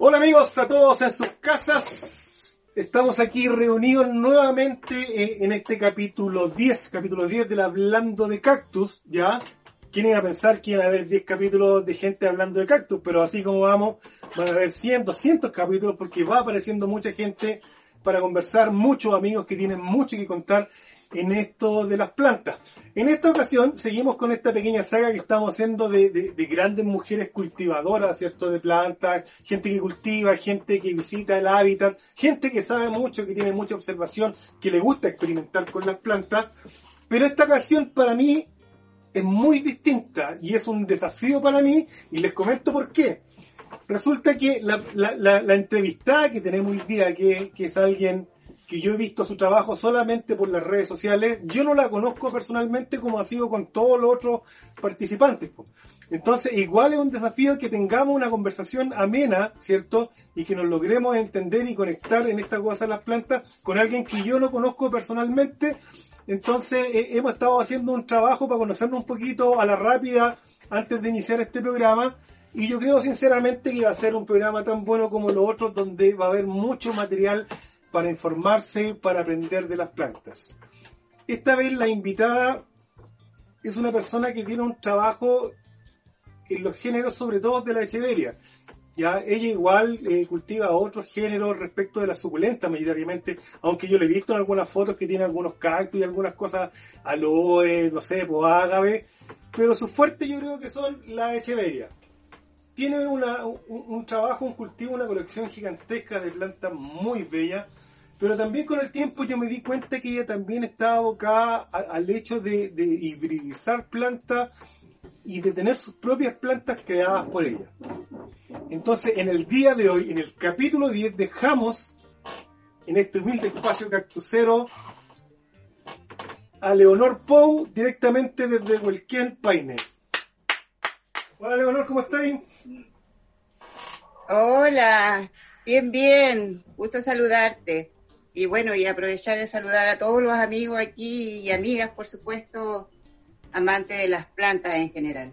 Hola amigos, a todos en sus casas. Estamos aquí reunidos nuevamente eh, en este capítulo 10, capítulo 10 del Hablando de Cactus, ¿ya? ¿Quién pensar que iban a haber 10 capítulos de gente hablando de cactus? Pero así como vamos, van a haber 100, 200 capítulos porque va apareciendo mucha gente para conversar, muchos amigos que tienen mucho que contar en esto de las plantas. En esta ocasión seguimos con esta pequeña saga que estamos haciendo de, de, grandes mujeres cultivadoras, ¿cierto? De plantas, gente que cultiva, gente que visita el hábitat, gente que sabe mucho, que tiene mucha observación, que le gusta experimentar con las plantas. Pero esta ocasión para mí es muy distinta y es un desafío para mí y les comento por qué. Resulta que la, la, la, entrevistada que tenemos hoy día, que, es alguien que yo he visto su trabajo solamente por las redes sociales, yo no la conozco personalmente como ha sido con todos los otros participantes. Entonces, igual es un desafío que tengamos una conversación amena, ¿cierto? Y que nos logremos entender y conectar en esta cosa de las plantas con alguien que yo no conozco personalmente. Entonces, eh, hemos estado haciendo un trabajo para conocernos un poquito a la rápida antes de iniciar este programa. Y yo creo sinceramente que va a ser un programa tan bueno como los otros, donde va a haber mucho material para informarse, para aprender de las plantas. Esta vez la invitada es una persona que tiene un trabajo en los géneros, sobre todo de la echeveria. Ya, ella igual eh, cultiva otros géneros respecto de la suculenta mayoritariamente, aunque yo le he visto en algunas fotos que tiene algunos cactus y algunas cosas aloe, no sé, pues ágave, pero su fuerte yo creo que son la echeveria tiene un, trabajo, un cultivo, una colección gigantesca de plantas muy bellas, pero también con el tiempo yo me di cuenta que ella también estaba abocada al hecho de, hibridizar plantas y de tener sus propias plantas creadas por ella. Entonces, en el día de hoy, en el capítulo 10, dejamos en este humilde espacio cactusero a Leonor Pou directamente desde Huelquén Paine. Hola Leonor, ¿cómo estáis? Hola, bien, bien, gusto saludarte. Y bueno, y aprovechar de saludar a todos los amigos aquí y amigas, por supuesto, amantes de las plantas en general.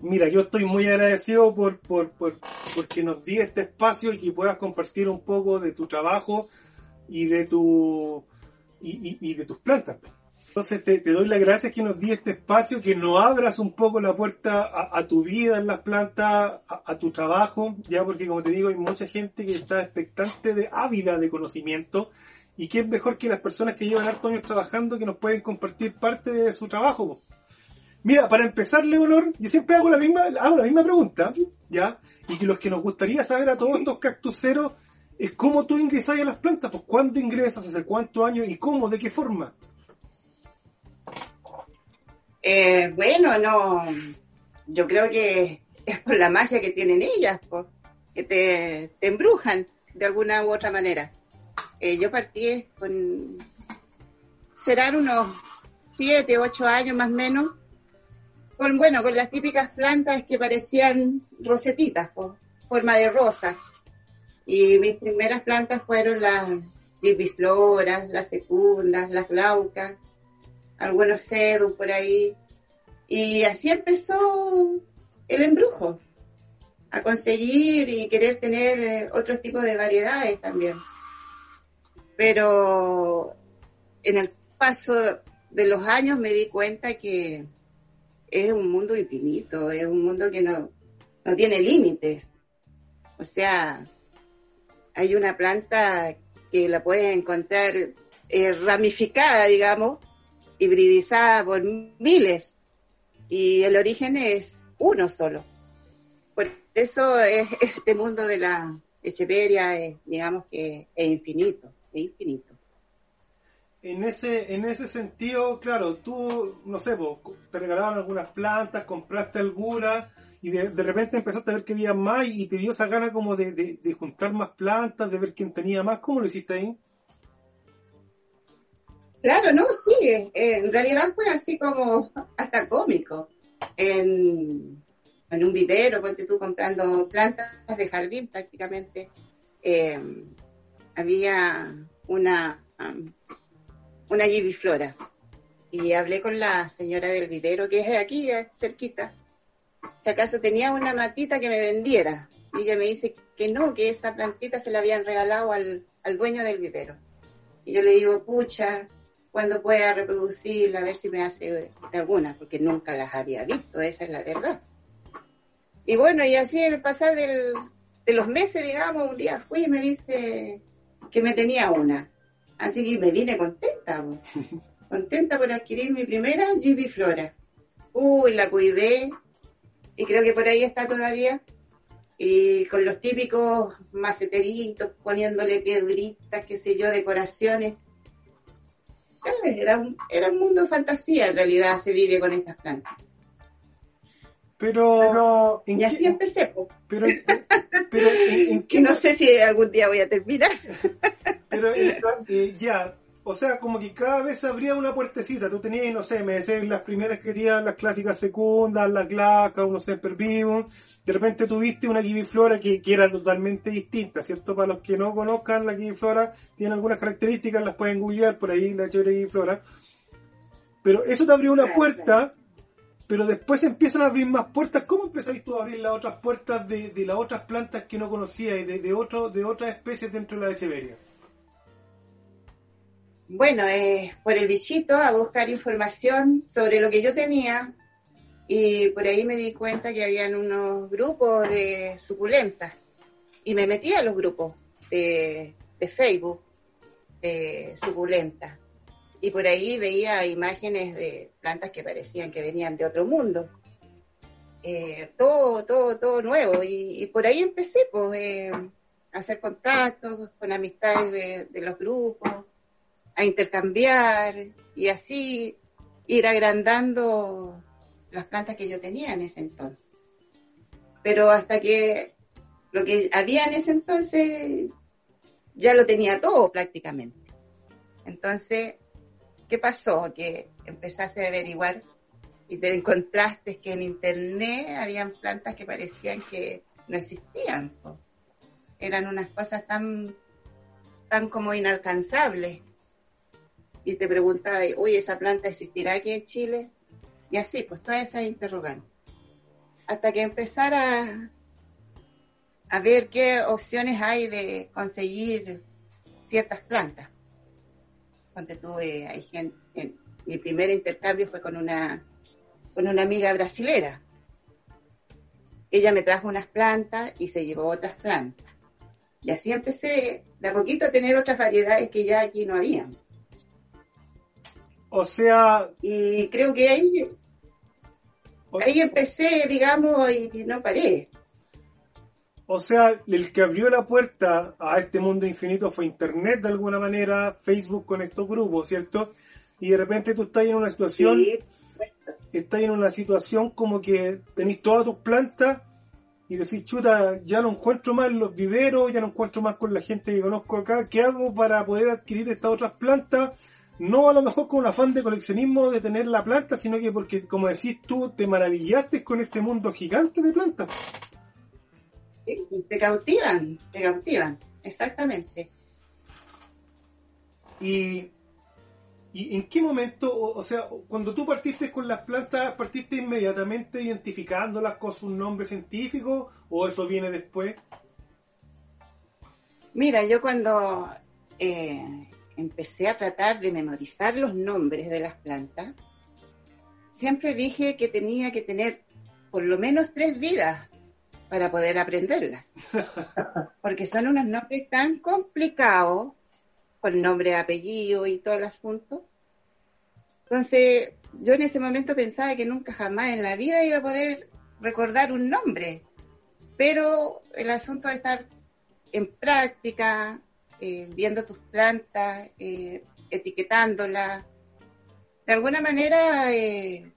Mira, yo estoy muy agradecido por, por, por, porque nos di este espacio y que puedas compartir un poco de tu trabajo y de tu y, y de tus plantas. Entonces te, doy las gracias que nos di este espacio, que nos abras un poco la puerta a, tu vida en las plantas, a, tu trabajo, ya porque como te digo, hay mucha gente que está expectante de ávida de conocimiento y que es mejor que las personas que llevan hartos años trabajando que nos pueden compartir parte de su trabajo. Mira, para empezar, Leonor, yo siempre hago la misma, hago la misma pregunta, ¿ya? Y que los que nos gustaría saber a todos estos cactuseros es cómo tú ingresas a las plantas, pues cuándo ingresas, hace cuántos años y cómo, de qué forma. Eh, bueno, no, yo creo que es por la magia que tienen ellas, que te, embrujan de alguna u otra manera. Eh, yo partí con, serán unos siete, ocho años más o menos, con, bueno, con las típicas plantas que parecían rosetitas, forma de rosa. Y mis primeras plantas fueron las divifloras, las secundas, las glaucas, algunos sedum por ahí. Y así empezó el embrujo, a conseguir y querer tener eh, otros tipos de variedades también. Pero en el paso de los años me di cuenta que es un mundo infinito, es un mundo que no, no tiene límites. O sea, hay una planta que la puedes encontrar eh, ramificada, digamos, hibridizada por miles y el origen es uno solo. Por eso es, este mundo de la Echeveria, es, digamos que es infinito, es infinito. En ese, en ese sentido, claro, tú, no sé, te regalaban algunas plantas, compraste algunas y de, repente empezaste a ver que había más y te dio esa gana como de, de juntar más plantas, de ver quién tenía más. ¿Cómo lo hiciste ahí? Claro, no, sí, en realidad fue así como hasta cómico. En, un vivero, ponte tú comprando plantas de jardín prácticamente. Eh, había una, una gibiflora. Y hablé con la señora del vivero, que es aquí, cerquita, si acaso tenía una matita que me vendiera. Y ella me dice que no, que esa plantita se la habían regalado al, al dueño del vivero. Y yo le digo, pucha, cuando pueda reproducirla, a ver si me hace alguna, porque nunca las había visto, esa es la verdad. Y bueno, y así en el pasar del, de los meses, digamos, un día fui y me dice que me tenía una. Así que me vine contenta, contenta por adquirir mi primera GB Flora. Uy, la cuidé y creo que por ahí está todavía. Y con los típicos maceteritos, poniéndole piedritas, qué sé yo, decoraciones. Era era un mundo de fantasía, en realidad se vive con estas plantas. Pero, y así empecé, Pero, pero ¿en, no sé si algún día voy a terminar. pero eh, ya, o sea, como que cada vez abría una puertecita. Tú tenías, no sé, me decías las primeras que querías, las clásicas secundas, las glacas, unos semper vivum. De repente tuviste una kiviflora que, que era totalmente distinta, ¿cierto? Para los que no conozcan la kiviflora, tiene algunas características, las pueden googlear por ahí, la chévere kiviflora. Pero eso te abrió una puerta pero después empiezan a abrir más puertas. ¿Cómo empezáis tú a abrir las otras puertas de, las otras plantas que no conocíais, de, de, otro, de otras especies dentro de la Echeveria? Bueno, eh, por el bichito a buscar información sobre lo que yo tenía y por ahí me di cuenta que habían unos grupos de suculentas y me metí a los grupos de, de Facebook de suculentas y por ahí veía imágenes de plantas que parecían que venían de otro mundo. Eh, todo, todo, todo nuevo. Y, por ahí empecé pues, eh, a hacer contactos con amistades de, los grupos, a intercambiar y así ir agrandando las plantas que yo tenía en ese entonces. Pero hasta que lo que había en ese entonces ya lo tenía todo prácticamente. Entonces ¿Qué pasó? Que empezaste a averiguar y te encontraste que en internet habían plantas que parecían que no existían. Eran unas cosas tan, tan como inalcanzables. Y te preguntaba, oye, ¿esa planta existirá aquí en Chile? Y así, pues todas esas interrogantes. Hasta que empezara a ver qué opciones hay de conseguir ciertas plantas cuando tuve, hay gente, mi primer intercambio fue con una, con una amiga brasilera. Ella me trajo unas plantas y se llevó otras plantas. Y así empecé de a poquito a tener otras variedades que ya aquí no había. O sea... Y creo que ahí, ahí empecé, digamos, y no paré. O sea, el que abrió la puerta a este mundo infinito fue Internet de alguna manera, Facebook con estos grupos, ¿cierto? Y de repente tú estás en una situación, estás en una situación como que tenés todas tus plantas y decís, chuta, ya no encuentro más los viveros, ya no encuentro más con la gente que conozco acá, ¿qué hago para poder adquirir estas otras plantas? No a lo mejor con un afán de coleccionismo de tener la planta, sino que porque, como decís tú, te maravillaste con este mundo gigante de plantas te cautivan, te cautivan, exactamente. Y, ¿Y en qué momento, o, sea, cuando tú partiste con las plantas, partiste inmediatamente identificándolas con su nombre científico o eso viene después? Mira, yo cuando eh, empecé a tratar de memorizar los nombres de las plantas, siempre dije que tenía que tener por lo menos tres vidas para poder aprenderlas. Porque son unos nombres tan complicados, con nombre, apellido y todo el asunto. Entonces, yo en ese momento pensaba que nunca jamás en la vida iba a poder recordar un nombre. Pero el asunto de estar en práctica, eh, viendo tus plantas, eh, etiquetándolas, de alguna manera eh,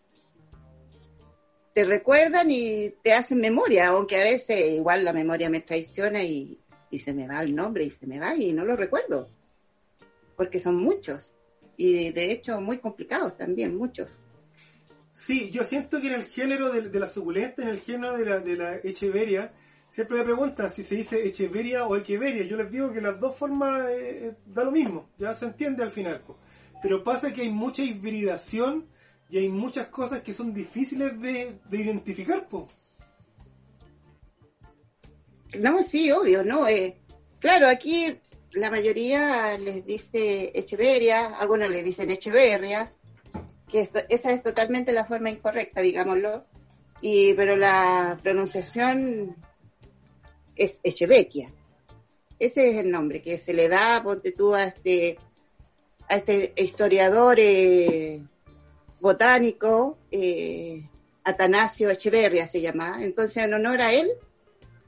te recuerdan y te hacen memoria, aunque a veces igual la memoria me traiciona y, se me va el nombre y se me va y no lo recuerdo, porque son muchos y de hecho muy complicados también, muchos. Sí, yo siento que en el género de, la suculenta, en el género de la, de la echeveria, siempre me preguntan si se dice Echeveria o Echeveria. Yo les digo que las dos formas eh, eh, da lo mismo, ya se entiende al final. Pero pasa que hay mucha hibridación y hay muchas cosas que son difíciles de, de identificar. po. No, sí, obvio, ¿no? Eh, claro, aquí la mayoría les dice Echeveria, algunos les dicen Echeverria, que esto- esa es totalmente la forma incorrecta, digámoslo, y, pero la pronunciación es Echevequia. Ese es el nombre que se le da, ponte tú, a este, a este historiador eh, botánico, eh, Atanasio Echeverria se llama. Entonces, en honor a él,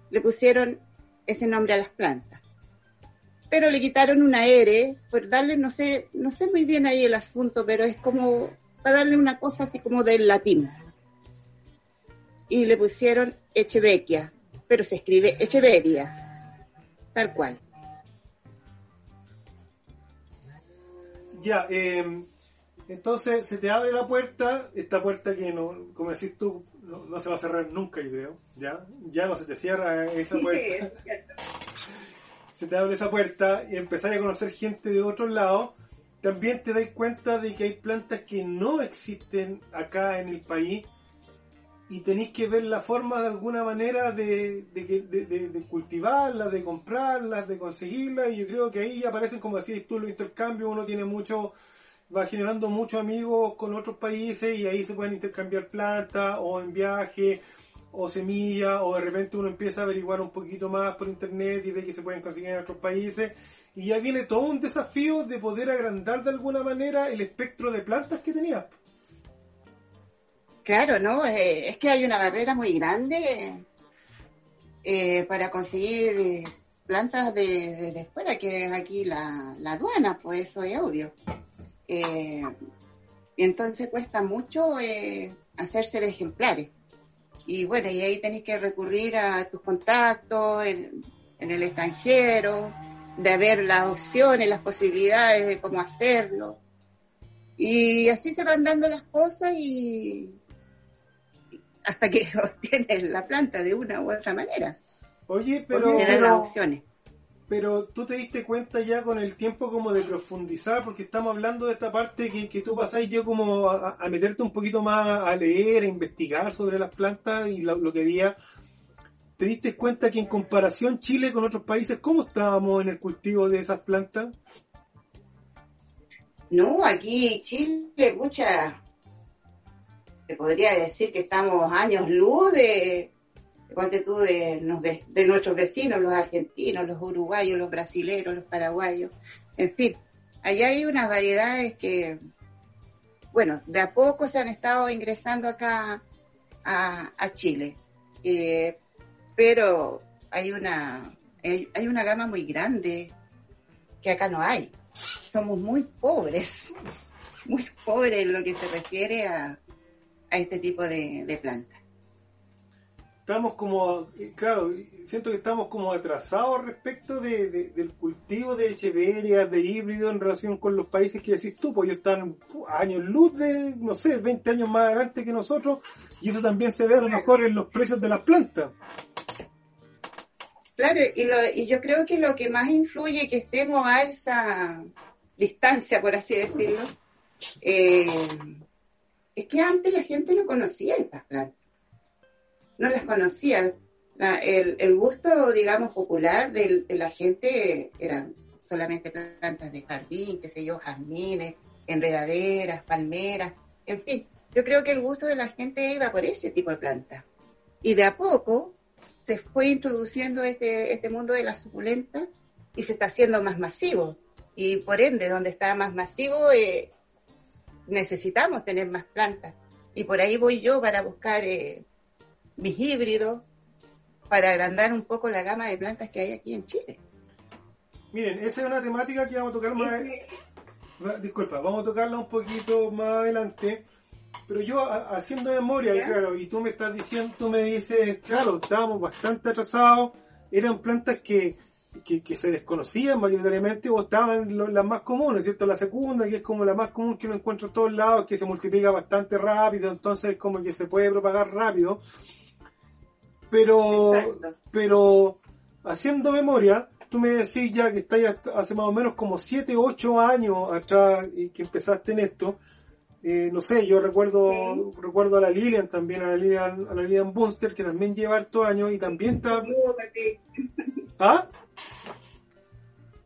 le pusieron ese nombre a las plantas. Pero le quitaron una R por darle, no sé, no sé muy bien ahí el asunto, pero es como para darle una cosa así como del latín. Y le pusieron Echevequia, pero se escribe Echeveria, tal cual. Ya, eh, entonces se te abre la puerta, esta puerta que no, como decís tú, no, no se va a cerrar nunca, yo creo, ya, ya no se te cierra esa puerta. se te abre esa puerta y empezás a conocer gente de otros lados, también te das cuenta de que hay plantas que no existen acá en el país y tenéis que ver la forma de alguna manera de, de, de cultivarlas, de comprarlas, de conseguirlas y yo creo que ahí aparecen, como decías tú, los intercambios, uno tiene mucho, va generando muchos amigos con otros países y ahí se pueden intercambiar plantas o en viaje o semillas o de repente uno empieza a averiguar un poquito más por internet y ve que se pueden conseguir en otros países y ya viene todo un desafío de poder agrandar de alguna manera el espectro de plantas que tenías. Claro, ¿no? Eh, es que hay una barrera muy grande eh, para conseguir eh, plantas de, de, fuera, que es aquí la, la aduana, pues eso es obvio. Eh, entonces cuesta mucho hacerse de ejemplares. Y bueno, y ahí tenés que recurrir a tus contactos en, en el extranjero, de ver las opciones, las posibilidades de cómo hacerlo. Y así se van dando las cosas y hasta que obtienes la planta de una u otra manera. Oye, pero, las opciones. pero tú te diste cuenta ya con el tiempo como de profundizar, porque estamos hablando de esta parte que, que tú pasás ya como a, a meterte un poquito más a leer, a investigar sobre las plantas y lo, lo que había. ¿Te diste cuenta que en comparación Chile con otros países, cómo estábamos en el cultivo de esas plantas? No, aquí Chile, mucha, te podría decir que estamos años luz de, ponte tú, de, de, de nuestros vecinos, los argentinos, los uruguayos, los brasileños, los paraguayos, en fin, allá hay unas variedades que, bueno, de a poco se han estado ingresando acá a, Chile, Eh, pero hay una, hay una gama muy grande que acá no hay. Somos muy pobres, muy pobres en lo que se refiere a, a este tipo de, de plantas. Estamos como, eh, claro, siento que estamos como atrasados respecto de, de- del cultivo de echeverias, de híbridos en relación con los países que decís tú, pues ellos están años luz de, no sé, 20 años más adelante que nosotros, y eso también se ve a lo mejor en los precios de las plantas. Claro, y, lo, y yo creo que lo que más influye que estemos a esa distancia, por así decirlo, eh, es que antes la gente no conocía estas plantas. No las conocía. El, gusto, digamos, popular del- de, la gente eran solamente plantas de jardín, qué sé yo, jazmines, enredaderas, palmeras, en fin. Yo creo que el gusto de la gente iba por ese tipo de plantas. Y de a poco se fue introduciendo este, este mundo de las suculentas y se está haciendo más masivo. Y por ende, donde está más masivo, eh, necesitamos tener más plantas. Y por ahí voy yo para buscar eh, mis híbridos, para agrandar un poco la gama de plantas que hay aquí en Chile. Miren, esa es una temática que vamos a tocar más, disculpa, vamos a tocarla un poquito más adelante, pero yo a- haciendo memoria, y claro, y tú me estás diciendo, tú me dices, claro, estábamos bastante atrasados, eran plantas que, que, que se desconocían mayoritariamente o estaban lo- las más comunes, ¿cierto? La segunda, que es como la más común que uno encuentra en todos lados, que se multiplica bastante rápido, entonces como que se puede propagar rápido. Pero, Exacto. pero haciendo memoria, tú me decís ya que estáis hasta- hace más o menos como 7, 8 años atrás y que empezaste en esto. Eh, no sé, yo recuerdo recuerdo a la Lilian también, a la Lilian, a la Lilian Bunster, que también lleva hartos años y también está... ¿Ah?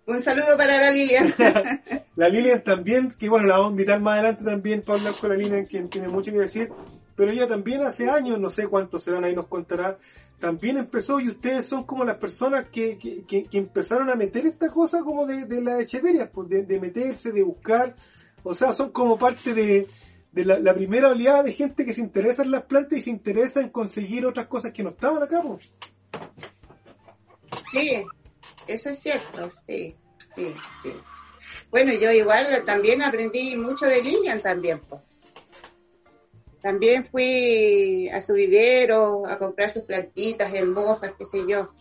Un saludo para la Lilia. La Lilian también, que bueno, la vamos a invitar más adelante también para hablar con la Lilian, quien tiene mucho que decir, pero ella también hace años, no sé cuántos serán, ahí nos contará, también empezó y ustedes son como las personas que, que, que- que empezaron a meter esta cosa como de, de la Echeveria, pues de, de meterse, de buscar, o sea, son como parte de, de la, la primera oleada de gente que se interesa en las plantas y se interesa en conseguir otras cosas que no estaban acá, pues. Sí, eso es cierto, sí, sí, sí. Bueno, yo igual también aprendí mucho de Lilian también, pues. También fui a su vivero a comprar sus plantitas hermosas, qué sé yo.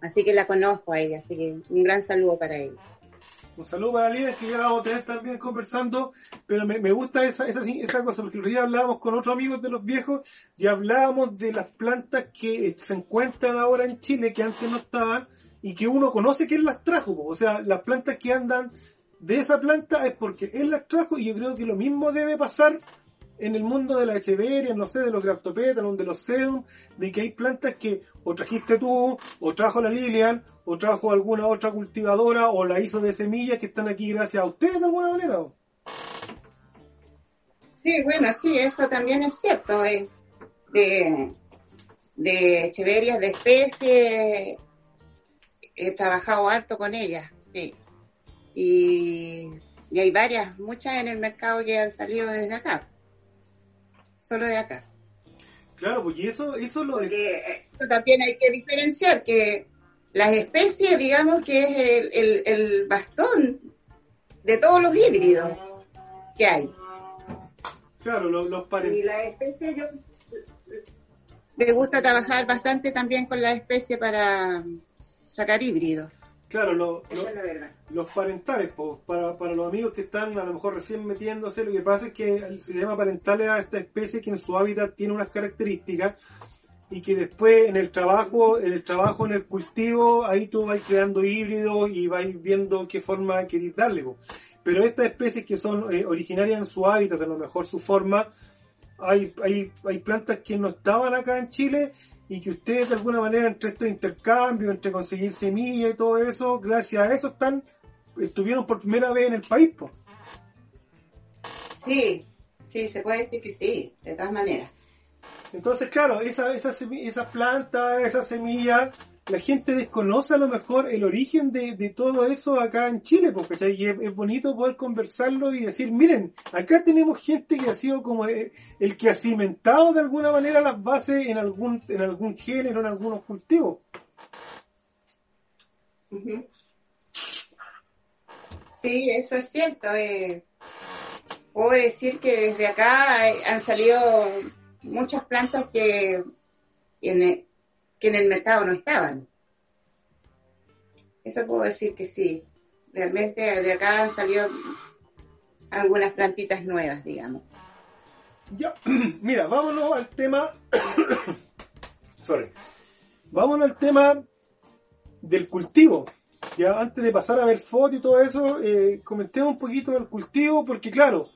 Así que la conozco a ella, así que un gran saludo para ella. Un saludo para Lina, que ya la vamos a tener también conversando, pero me, me gusta esa, esa, esa cosa, porque el día hablábamos con otros amigos de los viejos y hablábamos de las plantas que se encuentran ahora en Chile, que antes no estaban, y que uno conoce que él las trajo, o sea, las plantas que andan de esa planta es porque él las trajo, y yo creo que lo mismo debe pasar en el mundo de la echeveria, no sé, de los graptopetalum, de los sedum, de que hay plantas que o trajiste tú, o trajo la Lilian, o trajo alguna otra cultivadora, o la hizo de semillas que están aquí gracias a ustedes de alguna manera. Sí, bueno, sí, eso también es cierto. eh, de, de de especies, he trabajado harto con ellas, sí. Y hay varias, muchas en el mercado que han salido desde acá. Solo de acá. Claro, pues y eso, eso lo de... Porque eh, también hay que diferenciar que las especies, digamos que es el, el, el bastón de todos los híbridos que hay. Claro, los, los paren- la especie yo me gusta trabajar bastante también con la especie para sacar híbridos. Claro, lo- lo- los parentales, pues, para, para los amigos que están a lo mejor recién metiéndose, lo que pasa es que se llama parentales a esta especie que en su hábitat tiene unas características y que después en el trabajo, en el trabajo, en el cultivo, ahí tú vas creando híbridos y vais viendo qué forma queréis darle. Pero estas especies que son eh, originarias en su hábitat, a lo mejor su forma, hay, hay, hay plantas que no estaban acá en Chile y que ustedes de alguna manera entre estos intercambios, entre conseguir semillas y todo eso, gracias a eso están, estuvieron por primera vez en el país. po. Sí, sí, se puede decir que sí, de todas maneras. Entonces, claro, esa, esa, esa planta, esa semilla, la gente desconoce a lo mejor el origen de, de todo eso acá en Chile, porque es, bonito poder conversarlo y decir, miren, acá tenemos gente que ha sido como el, el que ha cimentado de alguna manera las bases en algún, en algún género, en algunos cultivos. Sí, eso es cierto. eh, puedo decir que desde acá eh, han salido muchas plantas que en el, que en el mercado no estaban. Eso puedo decir que sí. Realmente de acá han salido algunas plantitas nuevas, digamos. Ya, mira, vámonos al tema. Sorry. Vámonos al tema del cultivo. Ya antes de pasar a ver fotos y todo eso, eh, comentemos un poquito del cultivo, porque claro,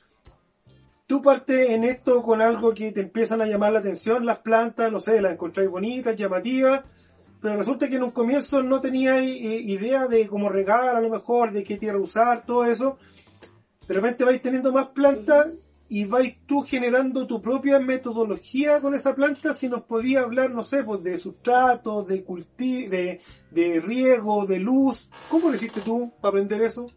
tú partes en esto con algo que te empiezan a llamar la atención, las plantas, no sé, las encontráis bonitas, llamativas, pero resulta que en un comienzo no tenías eh, idea de cómo regar a lo mejor, de qué tierra usar, todo eso. De repente vais teniendo más plantas y vais tú generando tu propia metodología con esa planta, si nos podía hablar, no sé, pues de sustrato, de cultivo, de, de riego, de luz. ¿Cómo lo hiciste tú para aprender eso?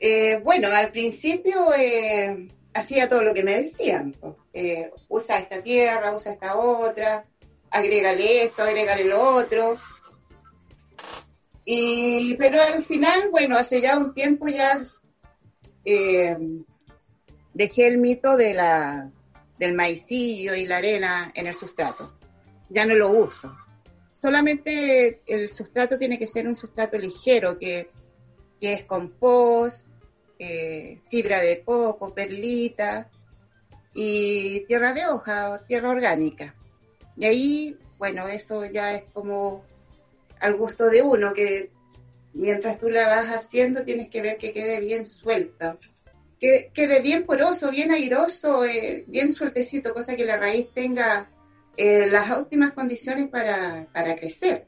Eh, bueno, al principio eh, hacía todo lo que me decían. Eh, usa esta tierra, usa esta otra, agrégale esto, agrégale lo otro. Y, pero al final, bueno, hace ya un tiempo ya dejé el mito del maicillo y la arena en el sustrato. Ya no lo uso. Solamente el sustrato tiene que ser un sustrato ligero, que es compost, eh, fibra de coco, perlita, y tierra de hoja tierra orgánica. Y ahí, bueno, eso ya es como al gusto de uno, que mientras tú la vas haciendo tienes que ver que quede bien suelta, que quede bien poroso, bien airoso, eh, bien sueltecito, cosa que la raíz tenga eh, las óptimas condiciones para, para crecer,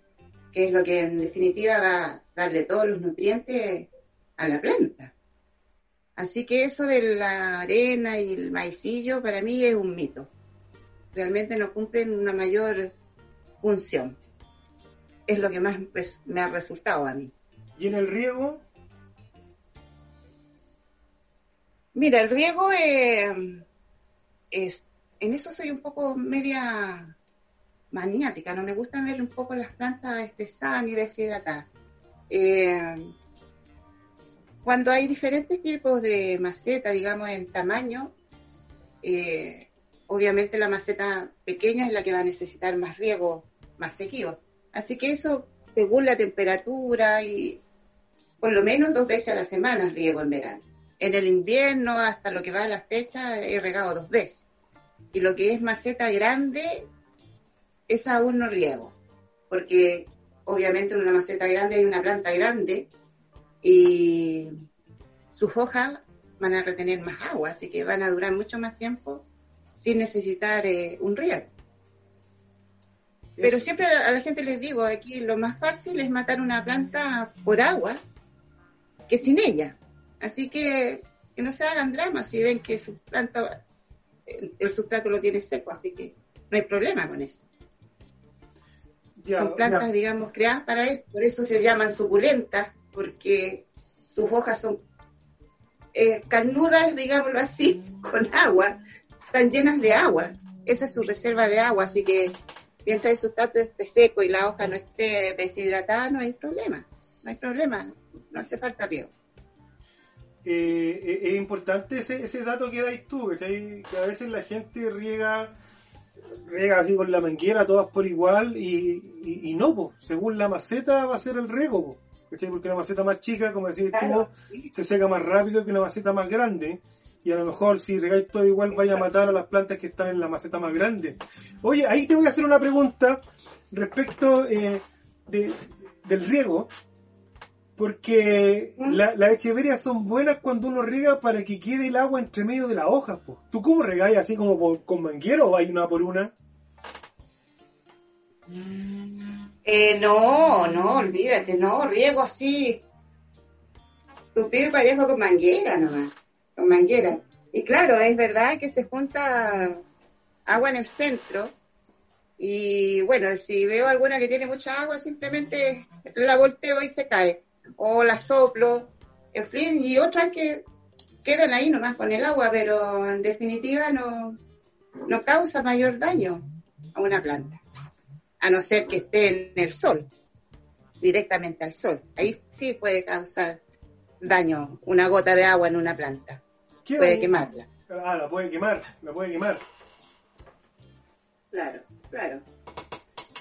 que es lo que en definitiva va a darle todos los nutrientes a la planta. Así que eso de la arena y el maicillo para mí es un mito. Realmente no cumplen una mayor función. Es lo que más me ha resultado a mí. ¿Y en el riego? Mira, el riego eh, es, en eso soy un poco media maniática, no me gusta ver un poco las plantas estresadas ni deshidratadas. Eh, cuando hay diferentes tipos de maceta, digamos, en tamaño, eh, obviamente la maceta pequeña es la que va a necesitar más riego, más seguido. Así que eso, según la temperatura y por lo menos dos veces a la semana riego en verano. En el invierno, hasta lo que va a la fecha, he regado dos veces. Y lo que es maceta grande, es aún no riego. Porque obviamente en una maceta grande hay una planta grande y sus hojas van a retener más agua, así que van a durar mucho más tiempo sin necesitar eh, un riego. Pero siempre a la gente les digo, aquí lo más fácil es matar una planta por agua que sin ella. Así que que no se hagan dramas si ven que su planta, el, sustrato lo tiene seco, así que no hay problema con eso. Son plantas, digamos, creadas para eso, por eso se llaman suculentas, porque sus hojas son eh, carnudas, digámoslo así, con agua, están llenas de agua. Esa es su reserva de agua, así que mientras el sustrato esté seco y la hoja no esté deshidratada, no hay problema. No hay problema, no hace falta riego. Eh, eh, es importante ese, ese dato que dais tú, que, a veces la gente riega riega así con la manguera todas por igual y, no, pues, según la maceta va a ser el riego, porque una maceta más chica, como decís tú, se seca más rápido que una maceta más grande y a lo mejor si regáis todo igual vaya a matar a las plantas que están en la maceta más grande. Oye, ahí te voy a hacer una pregunta respecto eh, de, del riego, porque ¿Mm? las la echeverias son buenas cuando uno riega para que quede el agua entre medio de las hojas. ¿Tú cómo regáis así como con manguero o hay una por una? Eh, no, no, olvídate, no, riego así. Tu pibe parejo con manguera nomás manguera. Y claro, es verdad que se junta agua en el centro y bueno, si veo alguna que tiene mucha agua, simplemente la volteo y se cae. O la soplo, en fin, y otras que quedan ahí nomás con el agua, pero en definitiva no, no causa mayor daño a una planta. A no ser que esté en el sol, directamente al sol. Ahí sí puede causar daño una gota de agua en una planta puede quemarla. Ah, la puede quemar, la puede quemar. Claro, claro.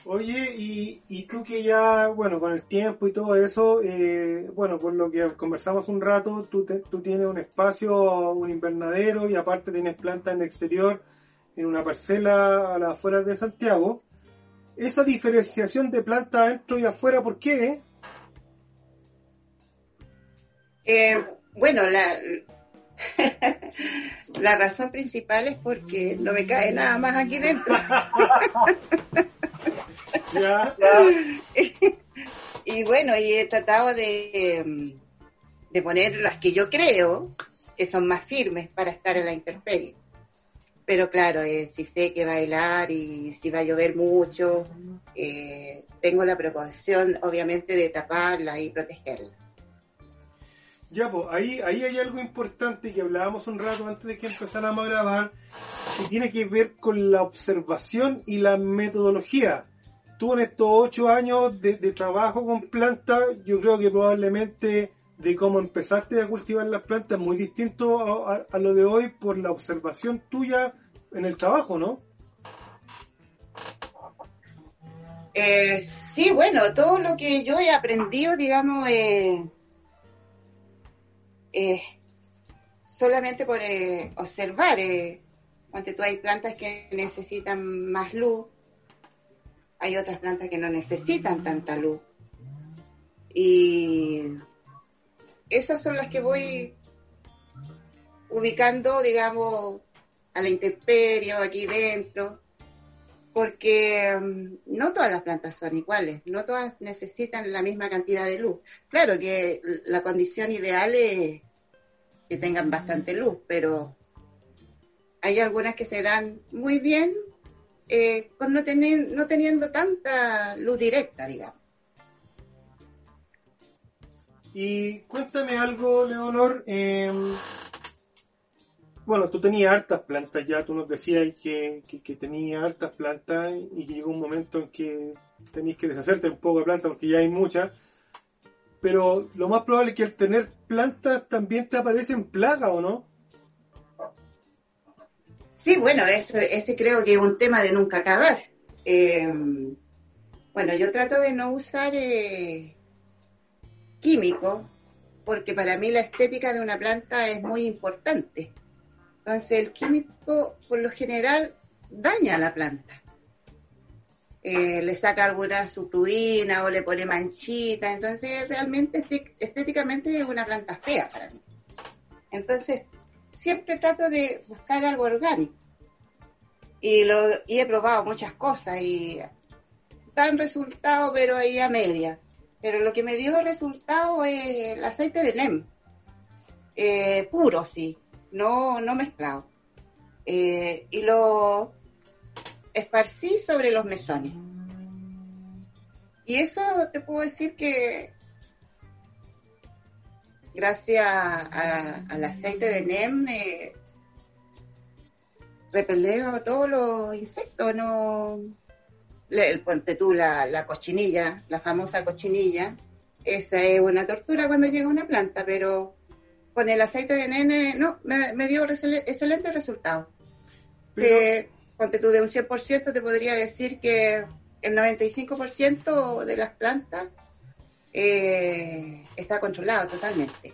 Oye, y, y tú que ya, bueno, con el tiempo y todo eso, eh, bueno, por lo que conversamos un rato, tú, tú tienes un espacio, un invernadero y aparte tienes plantas en el exterior, en una parcela a las afueras de Santiago. Esa diferenciación de planta adentro y afuera, ¿por qué? Eh, bueno, la, La razón principal es porque no me cae nada más aquí dentro. y bueno, y he tratado de, de poner las que yo creo que son más firmes para estar en la intemperie. Pero claro, eh, si sé que helar y si va a llover mucho, eh, tengo la precaución obviamente de taparla y protegerla. Ya, pues, ahí, ahí hay algo importante que hablábamos un rato antes de que empezáramos a grabar, que tiene que ver con la observación y la metodología. Tú en estos ocho años de, trabajo con plantas, yo creo que probablemente de cómo empezaste a cultivar las plantas muy distinto a, lo de hoy por la observación tuya en el trabajo, ¿no? Eh, sí, bueno, todo lo que yo he aprendido, digamos, eh, eh, solamente por eh, observar. Eh, Cuando tú hay plantas que necesitan más luz, hay otras plantas que no necesitan tanta luz. Y esas son las que voy ubicando, digamos, a la intemperie o aquí dentro, porque mm, no todas las plantas son iguales, no todas necesitan la misma cantidad de luz. Claro que la condición ideal es que tengan bastante luz, pero hay algunas que se dan muy bien eh, con no, no teniendo tanta luz directa, digamos. Y cuéntame algo, Leonor. Em, bueno, tú tenías hartas plantas ya, tú nos decías que, que, tenías hartas plantas y que llegó un momento en que tenías que deshacerte un poco de plantas porque ya hay muchas. Pero lo más probable es que al tener plantas también te aparecen plagas, ¿o no? Sí, bueno, ese creo que es un tema de nunca acabar. Em, bueno, yo trato de no usar eh, químicos porque para mí la estética de una planta es muy importante. Entonces el químico por lo general daña a la planta. Eh, le saca alguna subtuina o le pone manchita, entonces realmente estéticamente es una planta fea para mí. Entonces siempre trato de buscar algo orgánico. Y, lo, he probado muchas cosas y dan resultado, pero ahí a media. Pero lo que me dio resultado es el aceite de NEM. Eh, puro, sí, no, no mezclado. Eh, y lo esparcí sobre los mesones. Y eso te puedo decir que gracias al aceite de NEM, eh, repeleo todos los insectos, no el puente tú, la, cochinilla, la famosa cochinilla, esa es una tortura cuando llega una planta, pero con el aceite de nene, no, me, dio excelente resultado. ponte tú de un 100%, te podría decir que el 95% de las plantas eh, está controlado totalmente.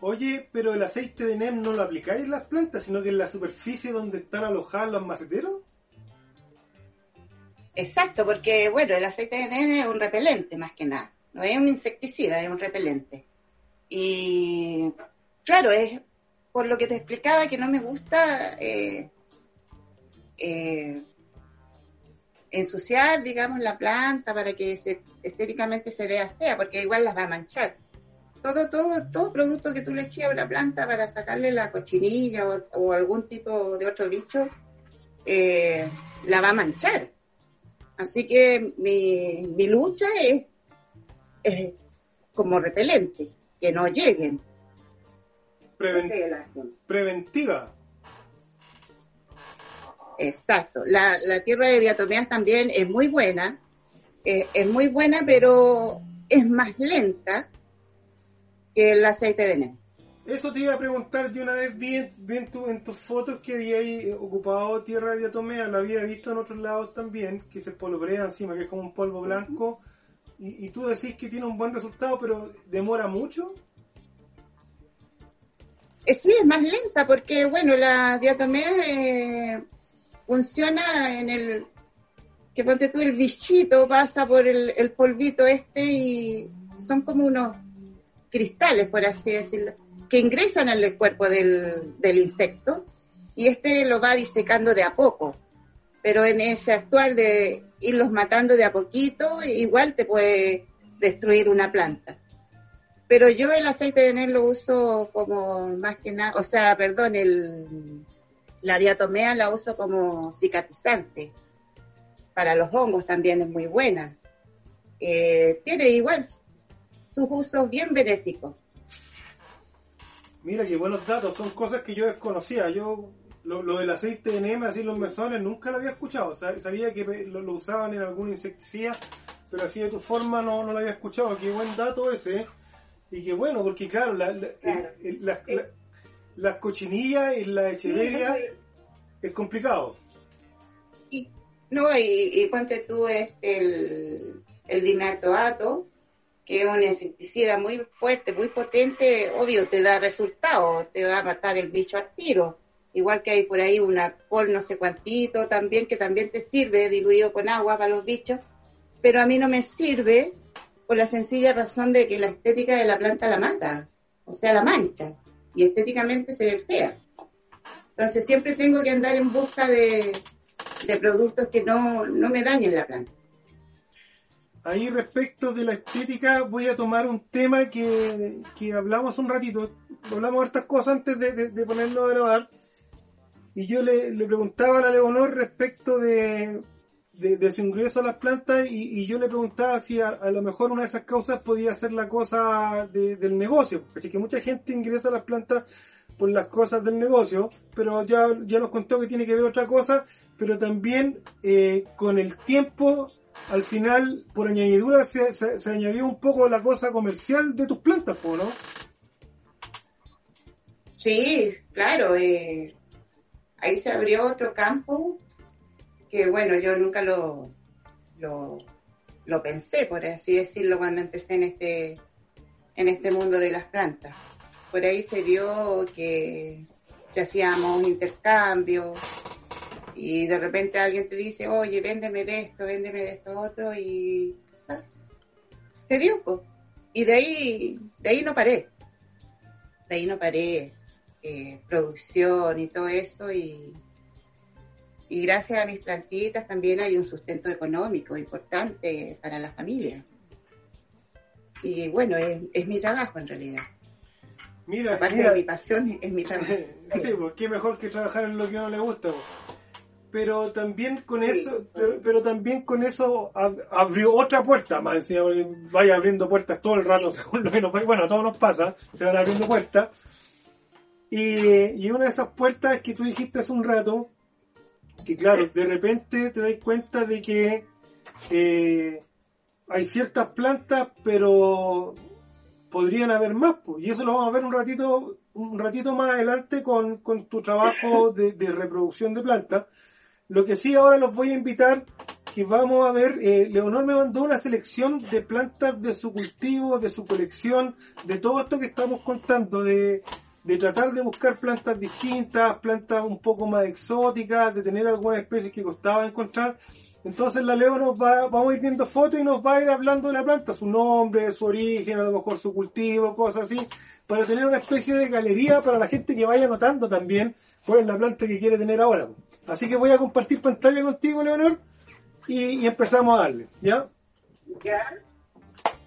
Oye, pero el aceite de NEM no lo aplicáis en las plantas, sino que en la superficie donde están alojados los maceteros. Exacto, porque bueno, el aceite de NEM es un repelente más que nada, no es un insecticida, es un repelente. Y claro, es por lo que te explicaba que no me gusta eh, eh, ensuciar, digamos, la planta para que estéticamente se vea fea, porque igual las va a manchar todo, todo, todo producto que tú le eches a una planta para sacarle la cochinilla o, algún tipo de otro bicho, eh, la va a manchar. Así que mi, mi lucha es, como repelente, que no lleguen. preventiva. Exacto. La, la, tierra de diatomeas también es muy buena, eh, es muy buena, pero es más lenta que el aceite de NEM. Eso te iba a preguntar, yo una vez vi, en, tus fotos que había ocupado tierra de diatomea, lo había visto en otros lados también, que se polvorea encima, que es como un polvo blanco, y, tú decís que tiene un buen resultado, pero ¿demora mucho? Eh, sí, es más lenta, porque bueno, la diatomea eh, funciona en el, que ponte tú el bichito, pasa por el, el polvito este y son como unos cristales, por así decirlo, que ingresan al cuerpo del, insecto y este lo va disecando de a poco. Pero en ese actual de irlos matando de a poquito, igual te puede destruir una planta. Pero yo el aceite de NEL lo uso como más que nada, o sea, perdón, el, la diatomea la uso como cicatrizante. Para los hongos también es muy buena. Eh, tiene igual sus usos bien benéficos. Mira qué buenos datos, son cosas que yo desconocía. Yo lo, del aceite de NEM, así los mesones, nunca lo había escuchado. Sabía que lo, usaban en algún insecticida, pero así de tu forma no, no lo había escuchado. Qué buen dato ese. ¿eh? Y qué bueno, porque claro, las cochinillas y la echeveria es complicado. Y, no, y, y ponte tú este, el, el dimetoato, que es un insecticida muy fuerte, muy potente, obvio te da resultado, te va a matar el bicho al tiro. igual que hay por ahí una col no sé cuantito también, que también te sirve diluido con agua para los bichos, pero a mí no me sirve por la sencilla razón de que la estética de la planta la mata, o sea, la mancha, y estéticamente se ve fea. Entonces siempre tengo que andar en busca de, productos que no, no me dañen la planta. Ahí respecto de la estética voy a tomar un tema que, que hablamos un ratito, hablamos estas cosas antes de, de, de ponernos a grabar, y yo le, le, preguntaba a la Leonor respecto de, de, su ingreso a las plantas y, yo le preguntaba si a, lo mejor una de esas causas podía ser la cosa del negocio, así que mucha gente ingresa a las plantas por las cosas del negocio, pero ya, ya nos contó que tiene que ver otra cosa, pero también eh, con el tiempo al final, por añadidura, se, se, añadió un poco la cosa comercial de tus plantas, ¿no? Sí, claro. Eh, ahí se abrió otro campo que, bueno, yo nunca lo, lo, pensé, por así decirlo, cuando empecé en este, en este mundo de las plantas. Por ahí se dio que se hacíamos un intercambio, y de repente alguien te dice, oye, véndeme de esto, véndeme de esto otro, y se dio, pues. Y de ahí, de ahí no paré. De ahí no paré eh, producción y todo eso, y, y gracias a mis plantitas también hay un sustento económico importante para la familia. Y bueno, es, es mi trabajo en realidad. Mira, Aparte de mi pasión, es mi trabajo. sí, pues qué mejor que trabajar en lo que a uno le gusta. Pues pero también con eso, pero, también con eso abrió otra puerta, más encima, vaya abriendo puertas todo el rato, según lo que nos bueno, a todos nos pasa, se van abriendo puertas. Y, una de esas puertas que tú dijiste hace un rato, que claro, de repente te das cuenta de que eh, hay ciertas plantas, pero podrían haber más, y eso lo vamos a ver un ratito, un ratito más adelante con, tu trabajo de, de reproducción de plantas. Lo que sí ahora los voy a invitar que vamos a ver, eh, Leonor me mandó una selección de plantas de su cultivo, de su colección, de todo esto que estamos contando, de, de tratar de buscar plantas distintas, plantas un poco más exóticas, de tener algunas especies que costaba encontrar. Entonces la Leo nos va, vamos a ir viendo fotos y nos va a ir hablando de la planta, su nombre, su origen, a lo mejor su cultivo, cosas así, para tener una especie de galería para la gente que vaya notando también cuál es la planta que quiere tener ahora. Así que voy a compartir pantalla contigo, Leonor, y, empezamos a darle, ¿ya? ¿Ya?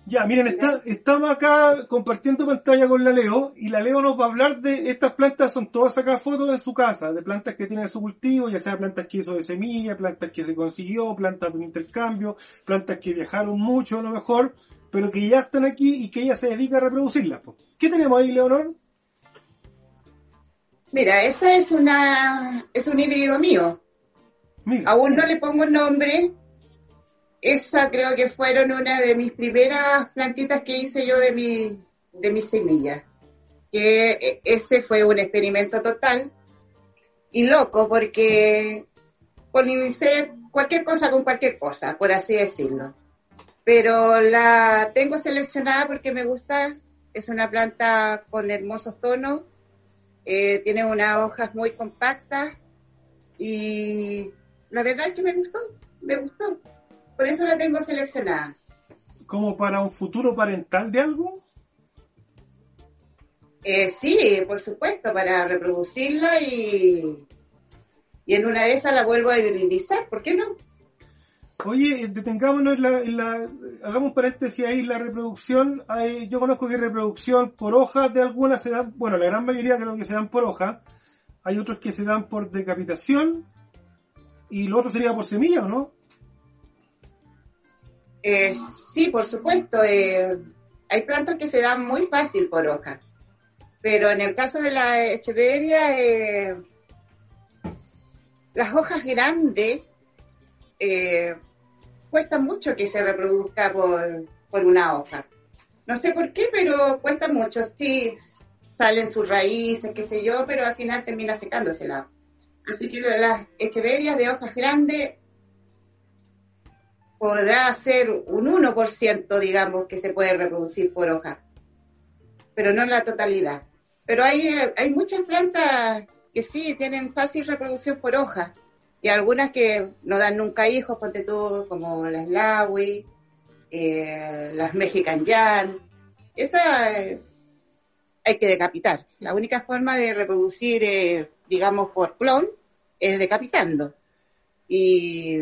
Ya, miren, está, estamos acá compartiendo pantalla con la Leo y la Leo nos va a hablar de estas plantas, son todas acá fotos de su casa, de plantas que tiene su cultivo, ya sea plantas que hizo de semilla, plantas que se consiguió, plantas de un intercambio, plantas que viajaron mucho a lo mejor, pero que ya están aquí y que ella se dedica a reproducirlas. ¿Qué tenemos ahí, Leonor? Mira, esa es una es un híbrido mío. Aún no le pongo nombre. Esa creo que fueron una de mis primeras plantitas que hice yo de mi de mis semillas. Que e, ese fue un experimento total y loco porque polinicé cualquier cosa con cualquier cosa, por así decirlo. Pero la tengo seleccionada porque me gusta, es una planta con hermosos tonos eh, tiene unas hojas muy compactas y la verdad es que me gustó, me gustó. Por eso la tengo seleccionada. ¿Como para un futuro parental de algo? Eh, sí, por supuesto, para reproducirla y, y en una de esas la vuelvo a hibridizar, ¿por qué no? Oye, detengámonos en la, hagamos paréntesis ahí, la reproducción, yo conozco que reproducción por hojas de algunas se dan, bueno, la gran mayoría creo que se dan por hoja, hay otros que se dan por decapitación, y lo otro sería por semilla, ¿o no? Eh, sí, por supuesto, eh, hay plantas que se dan muy fácil por hoja, pero en el caso de la echeveria, eh, las hojas grandes, eh, cuesta mucho que se reproduzca por, una hoja. No sé por qué, pero cuesta mucho. Sí, salen sus raíces, qué sé yo, pero al final termina secándosela. Así que las echeverias de hojas grandes podrá ser un 1%, digamos, que se puede reproducir por hoja, pero no la totalidad. Pero hay, hay muchas plantas que sí tienen fácil reproducción por hoja. Y algunas que no dan nunca hijos, ponte tú, como las Lawi, eh, las Mexican Yarn. Esa eh, hay que decapitar. La única forma de reproducir, eh, digamos, por clon es decapitando. Y,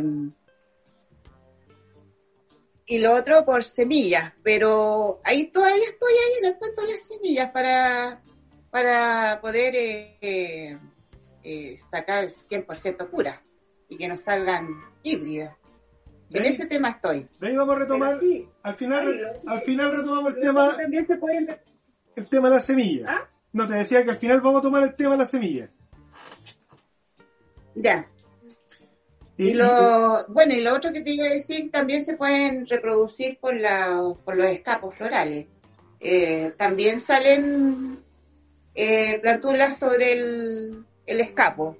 y lo otro por semillas, pero ahí todavía estoy ahí en el cuento de las semillas para, para poder sacar 100% pura y que nos salgan híbridas. En ahí- ese tema estoy. De ahí vamos a retomar, sí. al final, Ay, al final retomamos el Pero tema, También se pueden... el tema de la semilla. ¿Ah? No, te decía que al final vamos a tomar el tema de la semilla. Ya. Y, Y lo, bueno, y lo otro que te iba a decir, también se pueden reproducir por, la, por los escapos florales. Eh, también salen eh, plantulas sobre el, el escapo.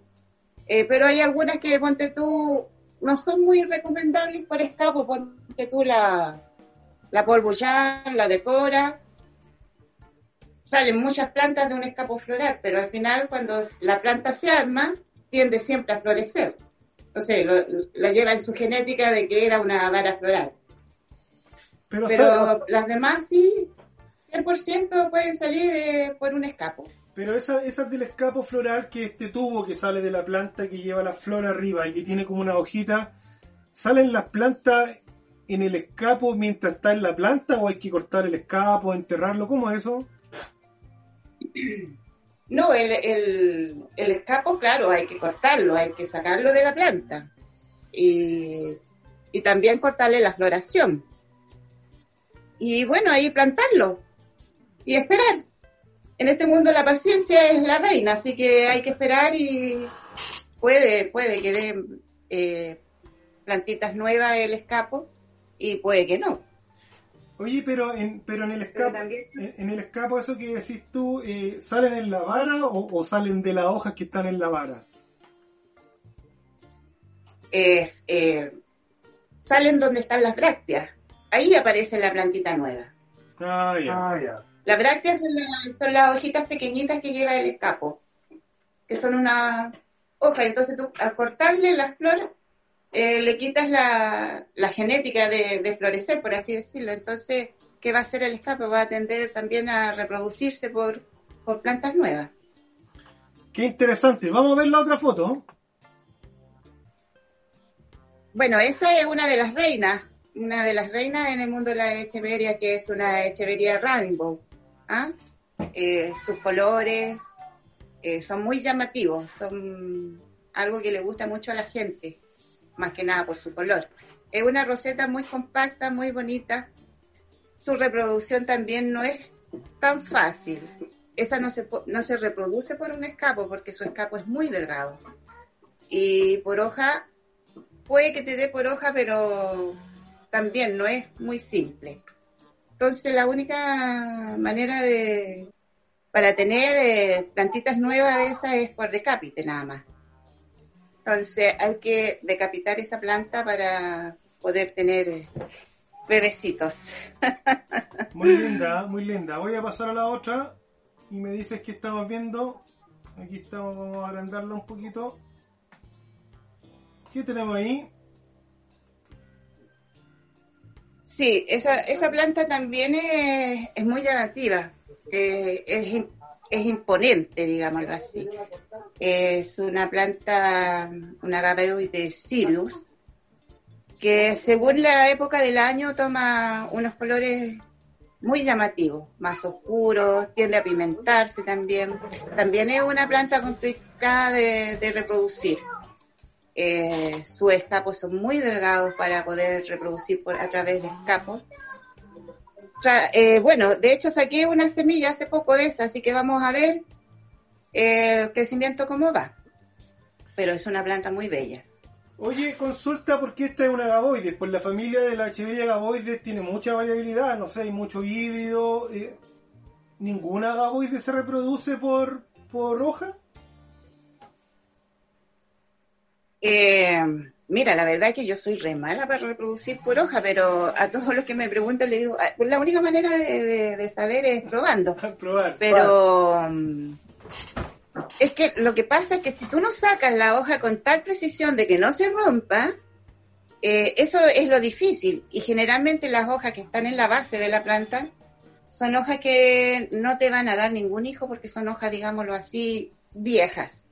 Eh, pero hay algunas que, ponte tú, no son muy recomendables por escapo. Ponte tú la, la polvoyán, la decora. Salen muchas plantas de un escapo floral, pero al final cuando la planta se arma, tiende siempre a florecer. No sé, lo- la lleva en su genética de que era una vara floral. pero, las demás sí, 100% pueden salir eh, por un escapo. Pero esa, esa del escapo floral, que este tubo que sale de la planta que lleva la flor arriba y que tiene como una hojita, ¿salen las plantas en el escapo mientras está en la planta o hay que cortar el escapo, enterrarlo? ¿Cómo es eso? No, el, el, el escapo, claro, hay que cortarlo, hay que sacarlo de la planta. Y, y también cortarle la floración. Y bueno, ahí plantarlo. Y esperar. En este mundo la paciencia es la reina, así que hay que esperar y puede, puede que dé eh, plantitas nuevas el escapo y puede que no. Oye, pero en, pero en el escapo, también- en, en el escapo eso que decís tú, eh, ¿salen en la vara o, o salen de las hojas que están en la vara? es, eh, salen donde están las brácteas. Ahí aparece la plantita nueva. Ah, ya. Ah, ya. Las brácteas son, la- son las hojitas pequeñitas que lleva el escapo, que son una hoja. Entonces tú al cortarle las flores eh, le quitas la, la genética de, de florecer, por así decirlo. Entonces, ¿qué va a hacer el escapo? Va a tender también a reproducirse por, por plantas nuevas. Qué interesante. Vamos a ver la otra foto. Bueno, esa es una de las reinas, una de las reinas en el mundo de la echeveria, que es una echeveria rainbow. ¿Ah? Eh, sus colores eh, son muy llamativos, son algo que le gusta mucho a la gente, más que nada por su color. Es una roseta muy compacta, muy bonita. Su reproducción también no es tan fácil. Esa no se, no se reproduce por un escapo, porque su escapo es muy delgado. Y por hoja puede que te dé por hoja, pero también no es muy simple. Entonces la única manera de para tener eh, plantitas nuevas de esas es por decapite nada más. Entonces hay que decapitar esa planta para poder tener eh, bebecitos. Muy linda, muy linda. Voy a pasar a la otra y me dices que estamos viendo. Aquí estamos, vamos a agrandarla un poquito. ¿Qué tenemos ahí? Sí, esa, esa planta también es, es muy llamativa, eh, es, es imponente, digámoslo así. Es una planta, una gabeoide Sirius, que según la época del año toma unos colores muy llamativos, más oscuros, tiende a pimentarse también. También es una planta complicada de, de reproducir. Eh, sus escapos son muy delgados para poder reproducir por, a través de escapos. Eh, bueno, de hecho saqué una semilla hace poco de esa, así que vamos a ver eh, el crecimiento cómo va. Pero es una planta muy bella. Oye, consulta porque esta es una gaboides. Pues la familia de la Echeveria gaboides tiene mucha variabilidad. No sé, hay mucho híbrido. eh, ¿Ninguna gaboide se reproduce por, por hoja? Eh, mira, la verdad es que yo soy re mala para reproducir por hoja, pero a todos los que me preguntan le digo, "Ah, pues la única manera de, de- de saber es probando. Probar. Pero mm, Es que lo que pasa es que si tú no sacas la hoja con tal precisión de que no se rompa, eh, eso es lo difícil. Y generalmente las hojas que están en la base de la planta son hojas que no te van a dar ningún hijo porque son hojas, digámoslo así, viejas.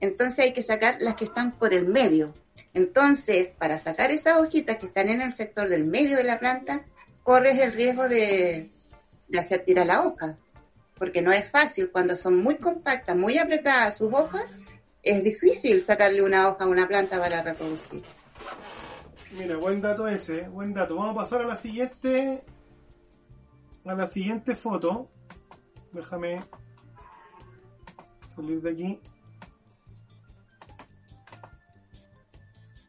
Entonces hay que sacar las que están por el medio. Entonces, para sacar esas hojitas que están en el sector del medio de la planta, corres el riesgo de, hacer tirar la hoja, porque no es fácil cuando son muy compactas, muy apretadas sus hojas, es difícil sacarle una hoja a una planta para reproducir. Mira, buen dato ese, buen dato. Vamos a pasar a la siguiente, a la siguiente foto. Déjame salir de aquí.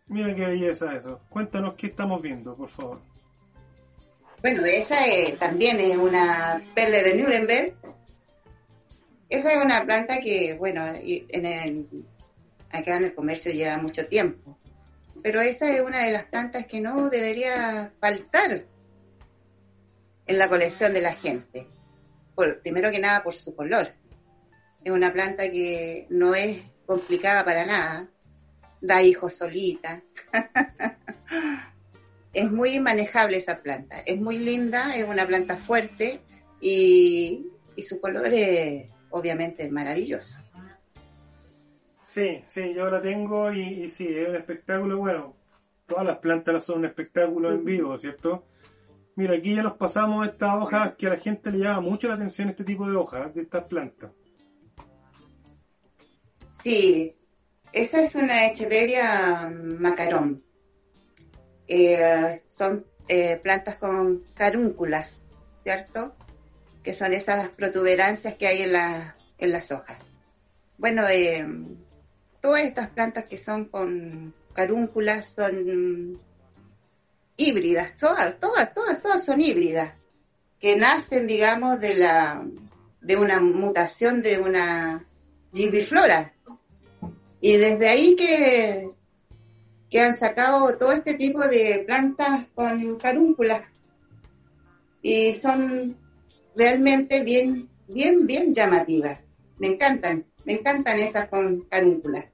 Mira qué belleza eso. Cuéntanos qué estamos viendo, por favor. Bueno, esa también es una perle de Nuremberg. Esa es una planta que, bueno, en el, acá en el comercio lleva mucho tiempo. Pero esa es una de las plantas que no debería faltar en la colección de la gente. Por, primero que nada por su color. Es una planta que no es complicada para nada. Da hijos solita. es muy manejable esa planta. Es muy linda, es una planta fuerte y, su color es obviamente maravilloso. Sí, sí, yo la tengo y, sí, es un espectáculo. Bueno, todas las plantas son un espectáculo en vivo, ¿cierto? Mira, aquí ya nos pasamos estas hojas que a la gente le llama mucho la atención este tipo de hojas, de estas plantas. Sí, esa es una Echeveria macarón. Eh, son eh, plantas con carúnculas, ¿cierto? Que son esas protuberancias que hay en, la, en las hojas. Bueno, eh, todas estas plantas que son con carúnculas son híbridas, todas, todas, todas, todas son híbridas, que nacen, digamos, de la de una mutación de una gibiflora. Y desde ahí que que han sacado todo este tipo de plantas con carúnculas y son realmente bien, bien, bien llamativas. Me encantan, me encantan esas con carúnculas.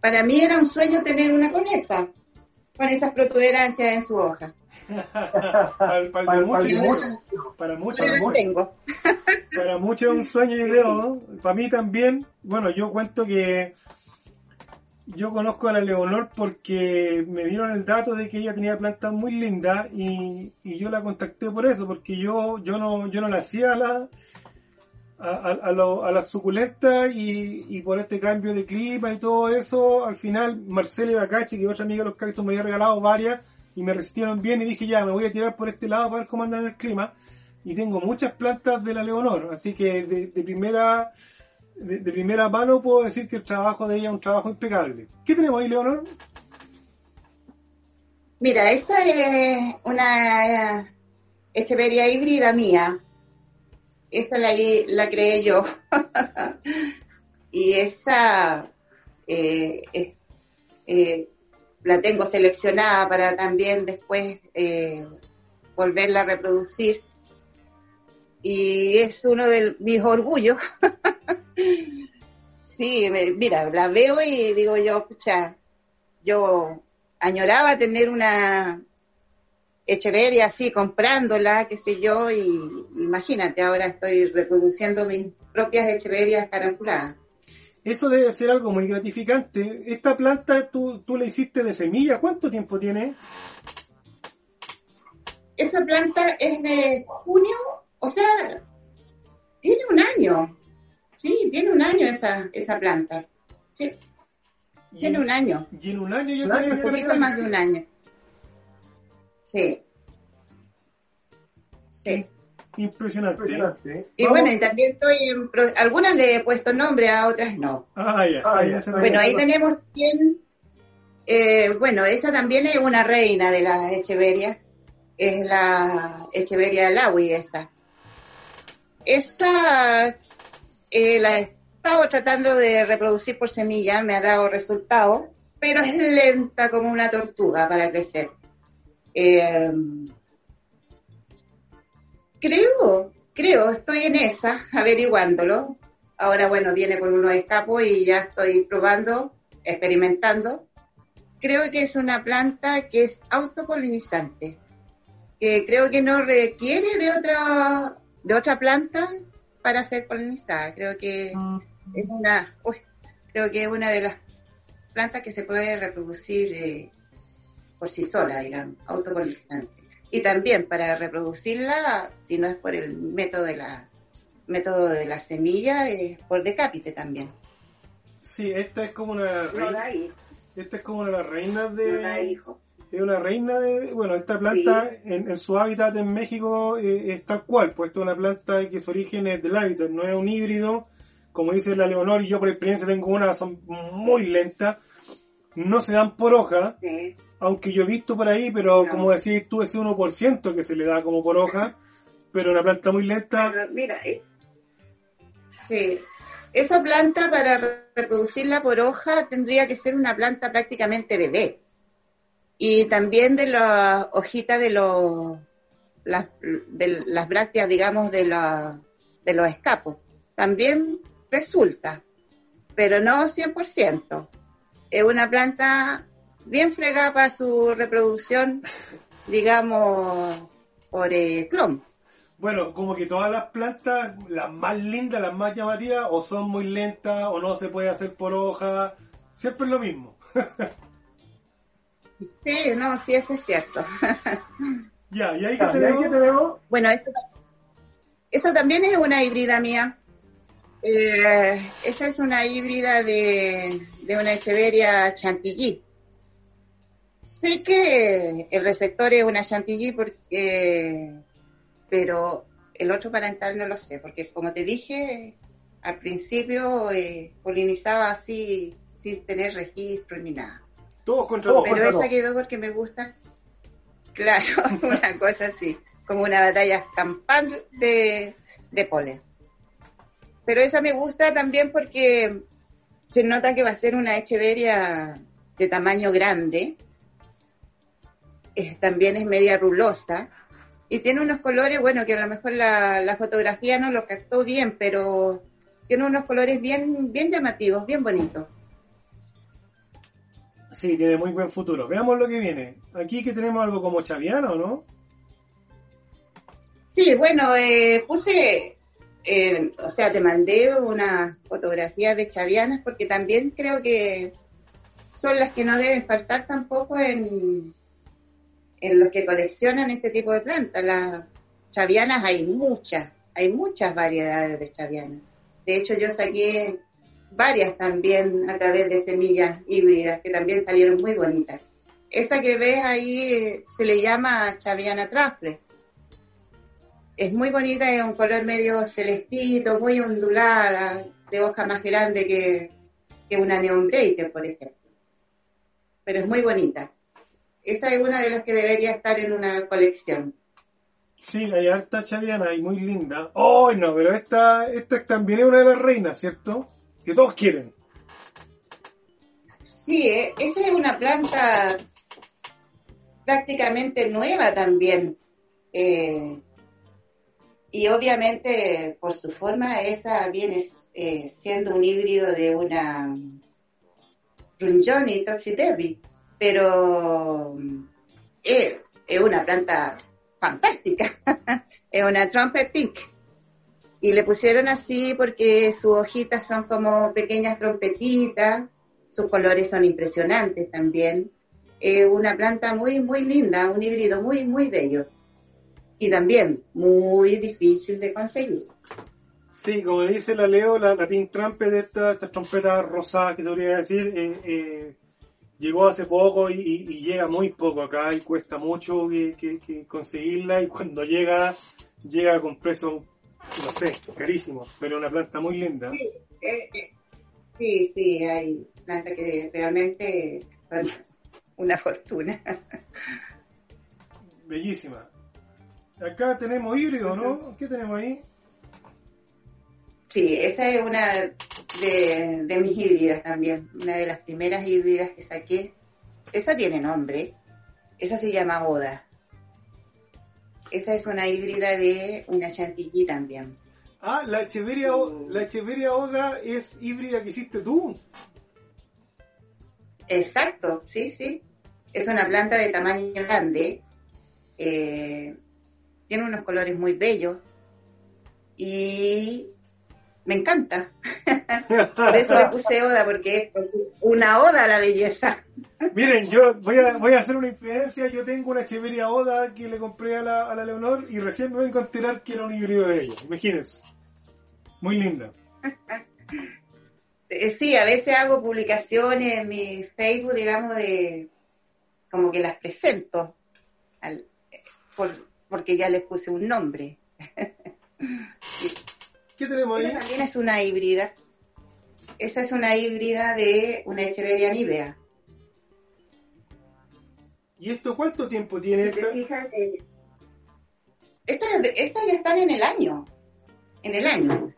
Para mí era un sueño tener una con esa, con esas protuberancias en su hoja. para, para, muchos, para muchos, tengo. para muchos es un sueño, yo creo. Para mí también. Bueno, yo cuento que yo conozco a la Leonor porque me dieron el dato de que ella tenía plantas muy lindas y, yo la contacté por eso, porque yo, yo no, yo no la hacía a la, a, las suculentas y, por este cambio de clima y todo eso, al final Marcela Bacachi, que otra amiga de los cactus me había regalado varias y me resistieron bien y dije ya, me voy a tirar por este lado para ver cómo andan el clima y tengo muchas plantas de la Leonor, así que de primera de, primera mano puedo decir que el trabajo de ella es un trabajo impecable. ¿Qué tenemos ahí, Leonor? Mira, esa es una Echeveria híbrida mía. Esa la, creé yo. y esa eh, eh, la tengo seleccionada para también después eh, volverla a reproducir. Y es uno de mis orgullos sí, mira, la veo y digo yo, escucha, yo añoraba tener una Echeveria así, comprándola, qué sé yo, y imagínate, ahora estoy reproduciendo mis propias Echeverias caranculadas. Eso debe ser algo muy gratificante. Esta planta tú, tú la hiciste de semilla, ¿cuánto tiempo tiene? Esa planta es de junio, o sea, tiene un año. Sí, tiene un año esa, esa planta. Sí. Tiene un año. Y en un año ya tiene un poquito más de un año. Sí. Sí. Impresionante. Y bueno, y también estoy en. Algunas le he puesto nombre, a otras no. Ah, ya. Ah, bueno, ahí tenemos quien. Eh, bueno, esa también es una reina de las Echeverias. Es la Echeveria Lawi, esa. Esa eh, la he estado tratando de reproducir por semilla, me ha dado resultados, pero es lenta como una tortuga para crecer. Eh, creo, creo, estoy en esa, averiguándolo. ahora bueno, viene con unos escapos y ya estoy probando, experimentando. Creo que es una planta que es autopolinizante, que creo que no requiere de otra, de otra planta para ser polinizada. Creo que mm. es una, uy, creo que es una de las plantas que se puede reproducir eh, por sí sola, digamos, autopolinizante. Y también para reproducirla, si no es por el método de la método de la semilla, es por decápite también. Sí, esta es como una reina. esta es como una de las reinas de. Es una reina de. Bueno, esta planta en, su hábitat en México eh, es tal cual, pues esta es una planta que su origen es del hábitat, no es un híbrido. Como dice la Leonor, y yo por experiencia tengo una, son muy lentas, no se dan por hoja. Aunque yo he visto por ahí, pero como decís tú, ese 1% que se le da como por hoja, pero una planta muy lenta. mira, eh, Sí, esa planta para reproducirla por hoja tendría que ser una planta prácticamente bebé. Y también de las hojitas de los las, de las brácteas, digamos, de, la, de los escapos. También resulta, pero no 100%. Es una planta bien fregada para su reproducción, digamos, por el clon. Bueno, como que todas las plantas, las más lindas, las más llamativas, o son muy lentas, o no se puede hacer por hoja. Siempre es lo mismo. sí, no, sí, eso es cierto. ya, y ahí que tenemos... Bueno, esto, eso también es una híbrida mía. Eh, esa es una híbrida de, de una Echeveria Chantilly. Sé que el receptor es una Chantilly porque pero el otro parental no lo sé, porque como te dije, al principio eh, polinizaba así sin tener registro ni nada. Todos contra Pero esa quedó porque me gusta, claro, una cosa así, como una batalla campal de, de polen. Pero esa me gusta también porque se nota que va a ser una echeveria de tamaño grande, también es media rulosa, y tiene unos colores, bueno, que a lo mejor la, fotografía no lo captó bien, pero tiene unos colores bien, bien llamativos, bien bonitos. Sí, tiene muy buen futuro. Veamos lo que viene. Aquí que tenemos algo como Chaviana, ¿o no? Sí, bueno, eh, puse, eh, o sea, te mandé una fotografía de Chavianas porque también creo que son las que no deben faltar tampoco en, en los que coleccionan este tipo de plantas. Las chavianas hay muchas, hay muchas variedades de chavianas. De hecho, yo saqué varias también a través de semillas híbridas que también salieron muy bonitas. Esa que ves ahí se le llama chaviana trafle. Es muy bonita, es un color medio celestito, muy ondulada, de hoja más grande que, que una neon por ejemplo. Pero es muy bonita. Esa es una de las que debería estar en una colección. Sí, hay harta chaviana y muy linda. Oh, no, pero esta, esta también es una de las reinas, ¿cierto? Que todos quieren. Sí, eh, esa es una planta prácticamente nueva también. Eh, y obviamente por su forma esa viene eh, siendo un híbrido de una Runjoni Toxidebi pero eh, es, una planta fantástica, es una trumpet pink. Y le pusieron así porque sus hojitas son como pequeñas trompetitas, sus colores son impresionantes también. Es una planta muy, muy linda, un híbrido muy, muy bello. Y también muy difícil de conseguir. Sí, como dice la Leo, la, pink trumpet de estas esta trompetas rosadas que podría decir, eh, eh, llegó hace poco y, llega muy poco acá y cuesta mucho que, conseguirla y cuando llega, llega con precio, no sé, carísimo, pero una planta muy linda. Sí, eh, sí, hay plantas que realmente son una fortuna. Bellísima. Acá tenemos híbrido, ¿no? ¿Qué tenemos ahí? Sí, esa es una de, mis híbridas también, una de las primeras híbridas que saqué. Esa tiene nombre, esa se llama Oda. Esa es una híbrida de una chantilly también. Ah, la Echeveria, O- la Echeveria Oda es híbrida que hiciste tú. Exacto, sí, sí. Es una planta de tamaño grande. eh, tiene unos colores muy bellos. Y me encanta. Por eso le puse oda, porque es una oda a la belleza. Miren, yo voy a, voy a hacer una infidencia. Yo tengo una Echeveria Oda que le compré a la, a la Leonor y recién me vengo a enterar que era un híbrido de ella. Imagínense. Muy linda. Eh, Sí, a veces hago publicaciones en mi Facebook, digamos, de como que las presento, al- por- porque ya les puse un nombre. ¿Qué tenemos ahí? También es una híbrida. Esa es una híbrida de una Echeveria nívea. ¿Y esto cuánto tiempo tiene esta? Estas, estas ya están en el año. En el año.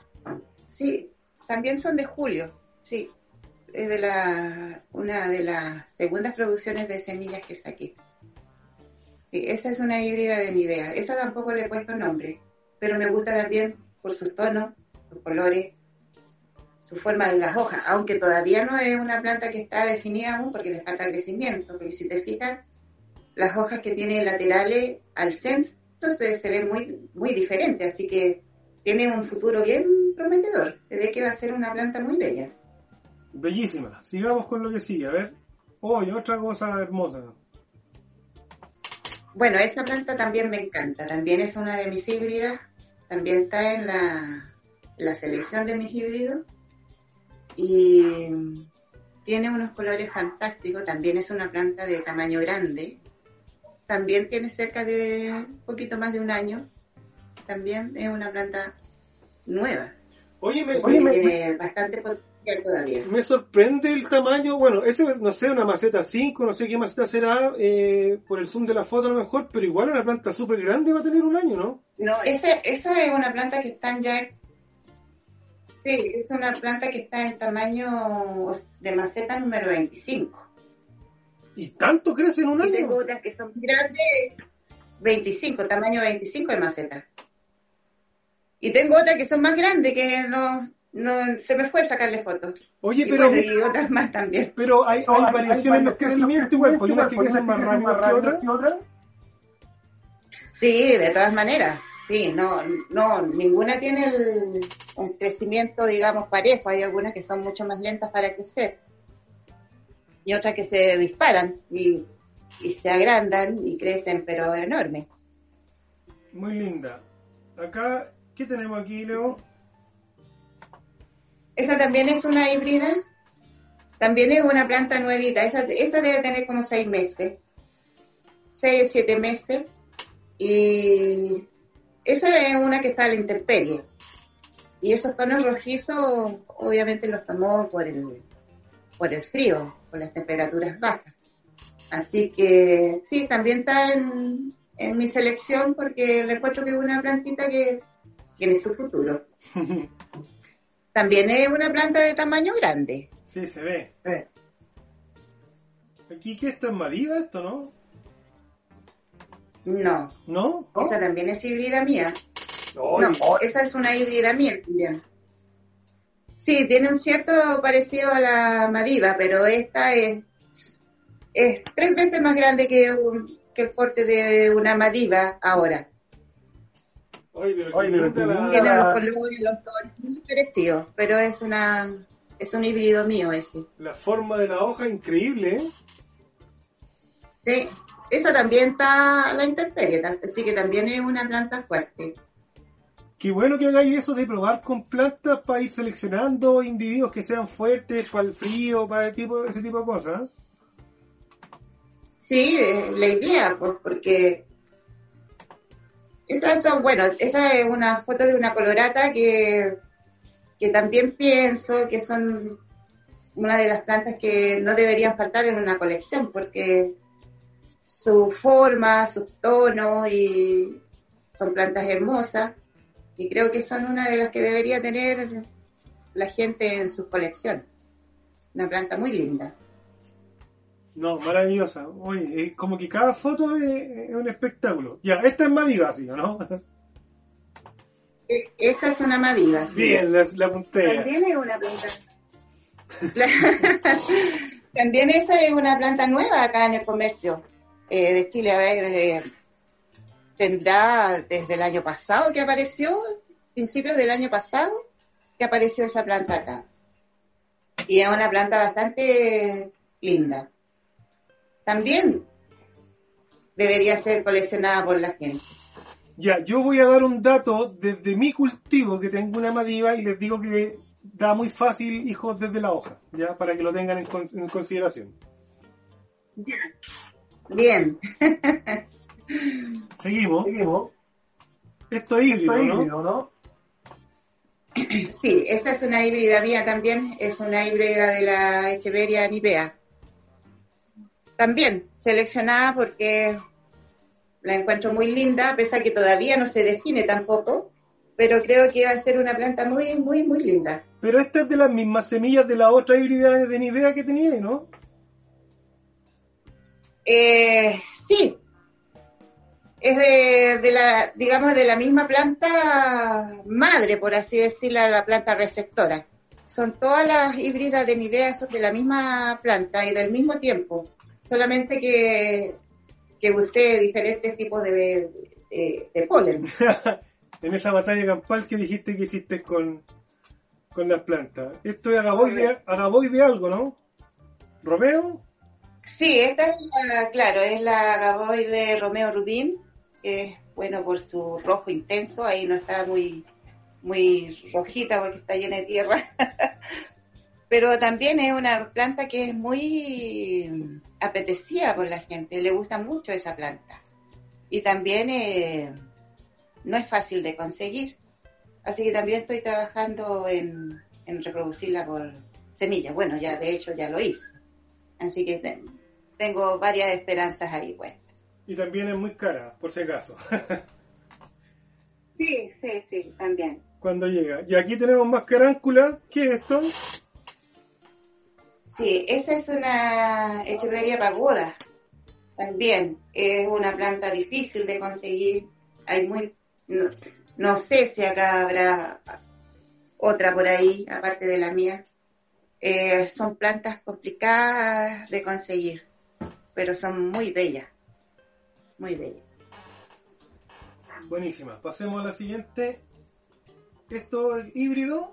Sí, también son de julio. Sí, es de la, una de las segundas producciones de semillas que saqué. Sí, esa es una híbrida de Nivea. Esa tampoco le he puesto nombre, pero me gusta también por sus tonos, sus colores, su forma de las hojas, aunque todavía no es una planta que está definida aún porque le falta crecimiento, porque si te fijas, las hojas que tiene laterales al centro se, se ven muy, muy diferentes, así que tiene un futuro bien prometedor. Se ve que va a ser una planta muy bella. Bellísima. Sigamos con lo que sigue. A ver. Oh, y otra cosa hermosa. Bueno, esta planta también me encanta, también es una de mis híbridas, también está en la, la selección de mis híbridos. Y tiene unos colores fantásticos, también es una planta de tamaño grande, también tiene cerca de un poquito más de un año, también es una planta nueva, Oye, me, oye, me, bastante todavía. me sorprende el tamaño. Bueno, ese no sé, una maceta 5, no sé qué maceta será eh, por el zoom de la foto a lo mejor, pero igual una planta súper grande va a tener un año, ¿no? No, ese, esa es una planta que están ya. Sí, es una planta que está en tamaño de maceta número 25. ¿Y tanto crece en un Y año? tengo otras que son grandes, 25, tamaño 25 de maceta. Y tengo otras que son más grandes que no, no se me fue sacarle fotos. Oye, Y, pero, bueno, y otras más también. pero hay, hay variaciones en los crecimientos igual, hay unas que crecen más rápido que otras. Sí, de todas maneras. Sí, no, no, ninguna tiene el, un crecimiento, digamos, parejo. Hay algunas que son mucho más lentas para crecer y otras que se disparan y, y se agrandan y crecen, pero enormes. Muy linda. Acá, ¿qué tenemos aquí, Leo? Esa también es una híbrida. También es una planta nuevita. Esa, esa debe tener como seis meses. Seis, siete meses. Y esa es una que está a la intemperie. Y esos tonos rojizos, obviamente los tomó por el, por el frío, por las temperaturas bajas. Así que sí, también está en, en mi selección porque le que es una plantita que tiene su futuro. También es una planta de tamaño grande. sí, se ve. Aquí, ¿qué está en Madiva esto, no? No, ¿No? esa también es híbrida mía. No, No, esa es una híbrida mía también. Sí, tiene un cierto parecido a la Madiva, pero esta es, es tres veces más grande que, un- que el porte de una Madiva ahora. Oye, pero, Oye, pero Tiene la- los colores, los tonos muy parecidos, pero es una es un híbrido mío ese. la forma de la hoja, increíble, ¿eh? Sí, esa también está a la intemperie, así que también es una planta fuerte. Qué bueno que hagáis eso de probar con plantas para ir seleccionando individuos que sean fuertes para el frío, para el tipo, ese tipo de cosas. Sí, eh, la idea, pues, porque esas son, bueno, esa es una foto de una colorata que, que también pienso que son una de las plantas que no deberían faltar en una colección, porque su forma, sus tonos y son plantas hermosas y creo que son una de las que debería tener la gente en su colección. Una planta muy linda. No, maravillosa. Oye, es como que cada foto es, es un espectáculo. Ya, esta es Madiva, ¿sí o no? E- Esa es una madiva. sí. Bien, la, la puntea. También es una planta. La- También esa es una planta nueva acá en el comercio eh, de Chile. A ver, eh, tendrá desde el año pasado que apareció, principios del año pasado, que apareció esa planta acá. Y es una planta bastante linda. También debería ser coleccionada por la gente. Ya, yo voy a dar un dato desde mi cultivo, que tengo una madiva, y les digo que da muy fácil hijos desde la hoja, ya, para que lo tengan en, con- en consideración. Bien, Seguimos. Seguimos. Esto es híbrido, Esto es ¿no? híbrido, ¿no? sí, esa es una híbrida mía también, es una híbrida de la Echeveria nipea. También seleccionada porque la encuentro muy linda, a pesar que todavía no se define tampoco, pero creo que va a ser una planta muy, muy, muy linda. Pero esta es de las mismas semillas de la otra híbrida de Nivea que tenía, ¿no? Eh, sí, es de, de la, digamos, de la misma planta madre, por así decirla, la planta receptora. Son todas las híbridas de Nivea, son de la misma planta y del mismo tiempo, solamente que, que usé diferentes tipos de, de- de polen. en esa batalla campal que dijiste que hiciste con, con las plantas. Esto es agaboide, agaboide algo, ¿no? ¿Romeo? Sí, esta es la, claro, es la Gaboide Romeo Rubín, que es bueno por su rojo intenso, ahí no está muy, muy rojita porque está llena de tierra. Pero también es una planta que es muy apetecida por la gente, le gusta mucho esa planta. Y también eh, no es fácil de conseguir. Así que también estoy trabajando en, en reproducirla por semillas. Bueno, ya de hecho ya lo hice. Así que te- tengo varias esperanzas ahí, pues. Y también es muy cara, por si acaso, Sí, sí, sí, también. cuando llega. Y aquí tenemos más caráncula. ¿Qué es esto? Sí, esa es una Echeveria pagoda. También es una planta difícil de conseguir. Hay muy, no, no sé si acá habrá otra por ahí, aparte de la mía. Eh, son plantas complicadas de conseguir, pero son muy bellas, muy bellas. Buenísima. Pasemos a la siguiente. Esto es híbrido.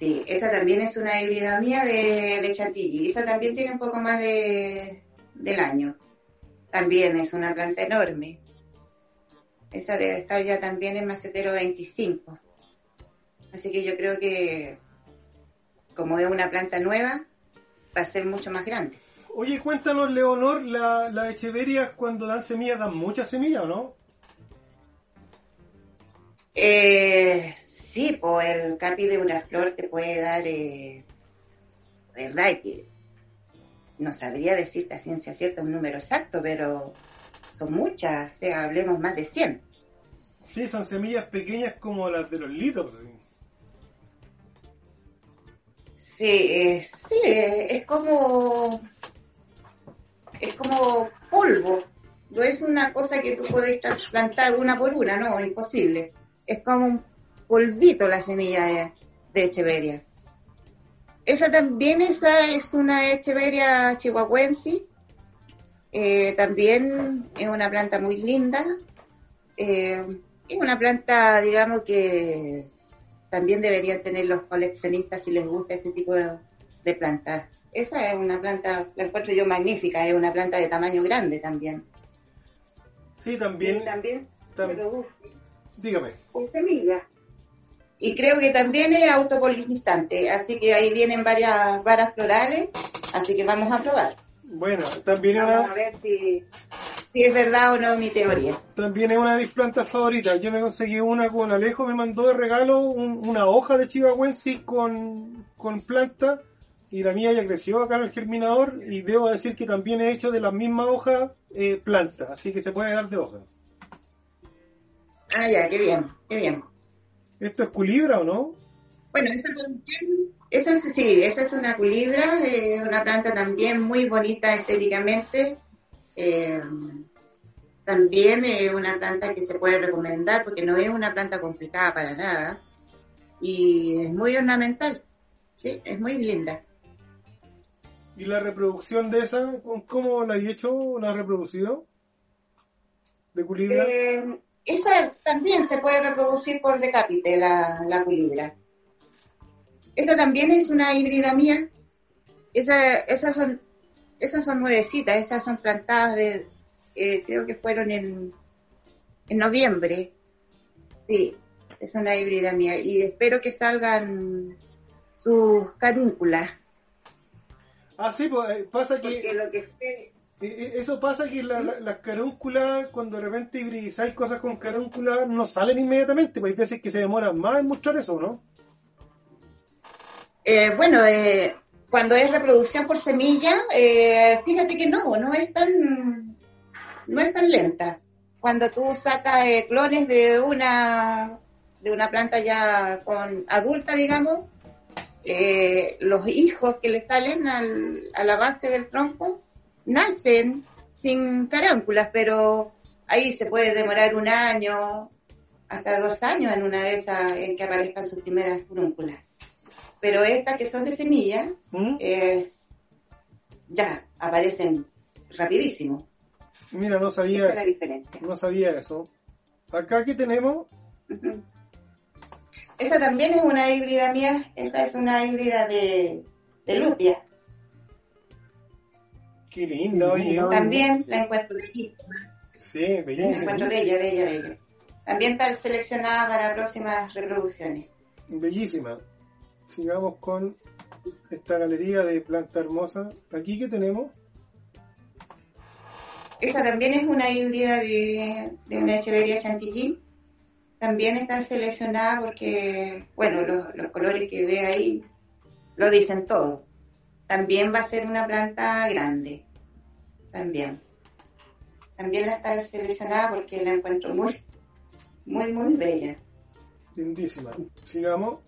Sí, esa también es una híbrida mía de, de chantilly. Esa también tiene un poco más de, del año. También es una planta enorme. Esa debe estar ya también en macetero 25. Así que yo creo que como es una planta nueva, va a ser mucho más grande. Oye, cuéntanos, Leonor, la, la Echeveria cuando dan semillas dan muchas semillas, ¿o no? Eh, sí, pues el capi de una flor te puede dar, eh, verdad que no sabría decirte a ciencia cierta un número exacto, pero son muchas, o sea, hablemos más de 100. Sí, son semillas pequeñas como las de los litos. sí. Sí, eh, sí, eh, es como, es como polvo. No es una cosa que tú puedes plantar una por una, no, imposible. Es como un polvito la semilla de, de Echeveria. Esa también, esa es una Echeveria chihuahuense. Eh, también es una planta muy linda. Eh, es una planta, digamos que también deberían tener los coleccionistas si les gusta ese tipo de, de plantas. Esa es una planta, la encuentro yo magnífica, es una planta de tamaño grande también. Sí, también. también se tam- produce dígame. con semillas. Y creo que también es autopolinizante, así que ahí vienen varias varas florales, así que vamos a probar Bueno, también Vamos a una, ver si si es verdad o no mi teoría. también es una de mis plantas favoritas. Yo me conseguí una con Alejo, me mandó de regalo un- una hoja de chihuahuensis con, con planta. Y la mía ya creció acá en el germinador. Y debo decir que también he hecho de la misma hoja eh, planta. Así que se puede dar de hoja. Ah, ya, qué bien, qué bien. ¿Esto es culibra o no? Bueno, esa también, esa es- sí, esa es una culibra, eh, una planta también muy bonita estéticamente. Eh, también es una planta que se puede recomendar porque no es una planta complicada para nada y es muy ornamental, sí, es muy linda. ¿Y la reproducción de esa, cómo la has hecho? ¿La has reproducido? ¿De culibra? Eh, esa también se puede reproducir por decápite, la, la culibra. Esa también es una híbrida mía. Esa, esas son esas son nuevecitas, esas son plantadas de, eh, creo que fueron en, en noviembre. Sí, es una híbrida mía y espero que salgan sus carúnculas. Ah, sí, pues eh, pasa que... Porque lo que sé, Eso pasa que la- la- las carúnculas, cuando de repente hibridizáis cosas con carúnculas, no salen inmediatamente, pues hay veces que se demoran más en mostrar eso, ¿no? Eh, bueno, eh, cuando es reproducción por semilla, eh, fíjate que no, no es tan, no es tan lenta. Cuando tú sacas eh, clones de una, de una planta ya con adulta, digamos, los hijos que le salen al- a la base del tronco sin carúnculas, pero ahí se puede demorar un año, hasta dos años en una de esas en que aparezcan sus primeras furúnculas. Pero estas que son de semilla, ¿Mm? es ya aparecen rapidísimo. Mira, no es sabía, la diferencia. no sabía eso. Acá que tenemos. Esa también es una híbrida mía, esa es una híbrida de, de lupia. Qué linda, oye. También la encuentro bellísima, Sí, la bellísima. encuentro bella, bella, bella. También está seleccionada para próximas reproducciones. Bellísima. Sigamos con esta galería de planta hermosa. Aquí que tenemos, Esa también es una híbrida de, de una Echeveria chantilly. También está seleccionada porque, bueno, los, los colores que ve ahí lo dicen todo. También va a ser una planta grande. También. También la está seleccionada porque la encuentro muy, muy, muy bella. lindísima. Sigamos.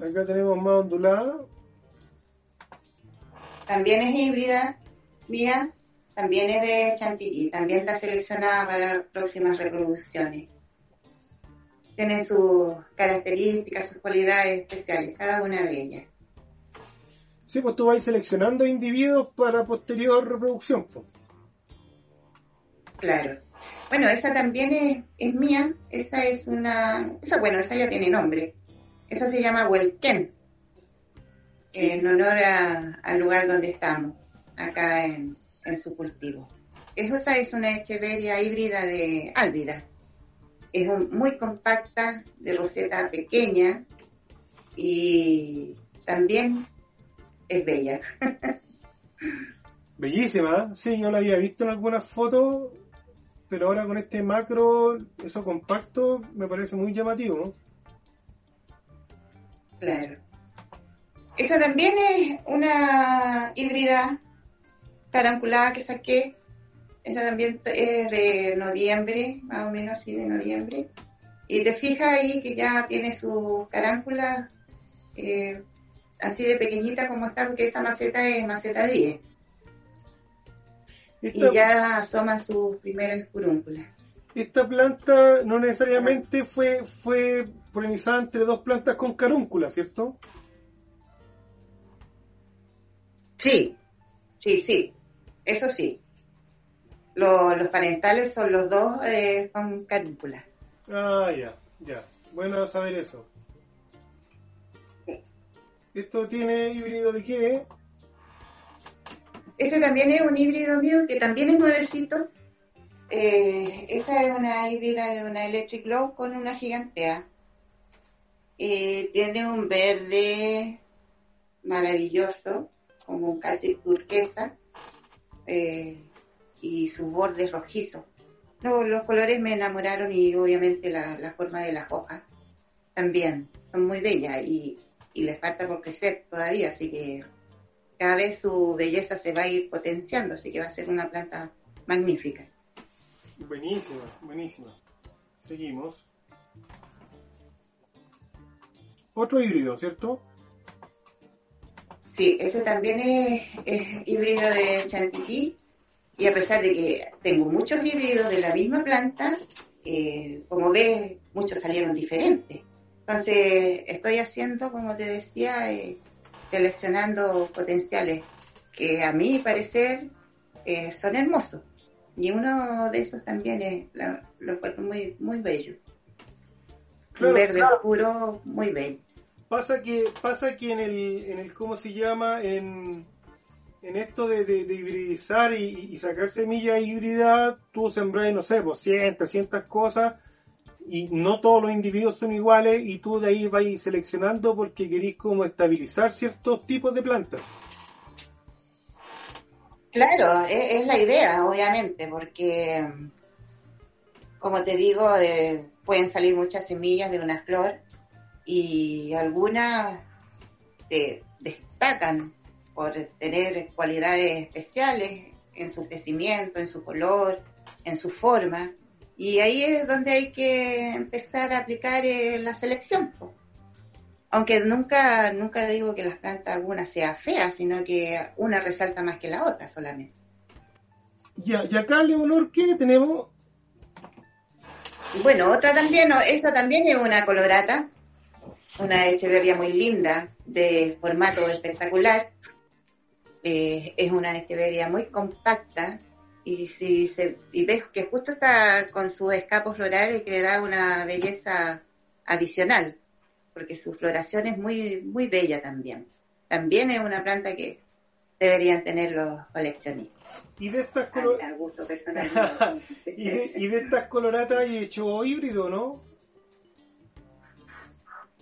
Acá tenemos más ondulada. También es híbrida mía, también es de chantilly, también está seleccionada para próximas reproducciones. Tienen sus características, sus cualidades especiales, cada una de ellas. Sí, pues tú vas seleccionando individuos para posterior reproducción. pues. Claro. Bueno, esa también es, es mía, esa es una, esa bueno, esa ya tiene nombre. Esa se llama Huelquén, en honor a- al lugar donde estamos, acá en, en su cultivo. Esa es una echeveria híbrida de álvida. Es un- muy compacta, de roseta pequeña y también es bella. Bellísima, sí, yo la había visto en algunas fotos, pero ahora con este macro, eso compacto, me parece muy llamativo. ¿no? Claro. Esa también es una híbrida caranculada que saqué. Esa también es de noviembre, más o menos así de noviembre. Y te fijas ahí que ya tiene su caráncula eh, así de pequeñita como está, porque esa maceta es maceta 10. Y ya asoman sus primeras furúnculas. esta planta no necesariamente fue, fue polinizada entre dos plantas con carúncula, ¿cierto? Sí, sí, sí, eso sí. Lo- los parentales son los dos eh, con canícula. Ah, ya, ya. Bueno saber eso. ¿Esto tiene híbrido de qué? Ese también es un híbrido mío que también es nuevecito. Eh, esa es una híbrida de una Electric Glow con una gigantea. Eh, tiene un verde maravilloso, como casi turquesa, eh, y sus bordes rojizos. No, los colores me enamoraron y obviamente la, la forma de las hojas también son muy bellas y, y les falta por crecer todavía, así que cada vez su belleza se va a ir potenciando, así que va a ser una planta magnífica. Buenísima, buenísima. Seguimos. Otro híbrido, ¿cierto? Sí, ese también es, es híbrido de chantilly. Y a pesar de que tengo muchos híbridos de la misma planta, eh, como ves, muchos salieron diferentes. Entonces, estoy haciendo, como te decía, eh, seleccionando potenciales que a mi parecer eh, son hermosos. Y uno de esos también es, lo, lo encuentro muy, muy bello. Claro, Un verde claro. oscuro, muy bello. Pasa que, pasa que en el, en el ¿cómo se llama? En, en esto de, de- de hibridizar y, y sacar semillas híbridas, tú sembras, no sé, pues 100, 300 cosas y no todos los individuos son iguales y tú de ahí vas seleccionando porque querís como estabilizar ciertos tipos de plantas. Claro, es, es la idea, obviamente, porque, como te digo, eh, pueden salir muchas semillas de una flor y algunas te destacan por tener cualidades especiales en su crecimiento, en su color, en su forma. Y ahí es donde hay que empezar a aplicar eh, la selección. Aunque nunca, nunca digo que las plantas algunas sea fea, sino que una resalta más que la otra solamente. Ya, y acá, Leonor, ¿qué tenemos? Bueno, otra también, esta también es una colorata, una echeverria muy linda, de formato espectacular. Eh, es una echeverria muy compacta y si se y ves que justo está con su escapo floral y que le da una belleza adicional, porque su floración es muy muy bella también. También es una planta que deberían tener los coleccionistas. Y de estas colo- al gusto personal. y de, y de estas coloratas hay hecho híbrido, ¿no?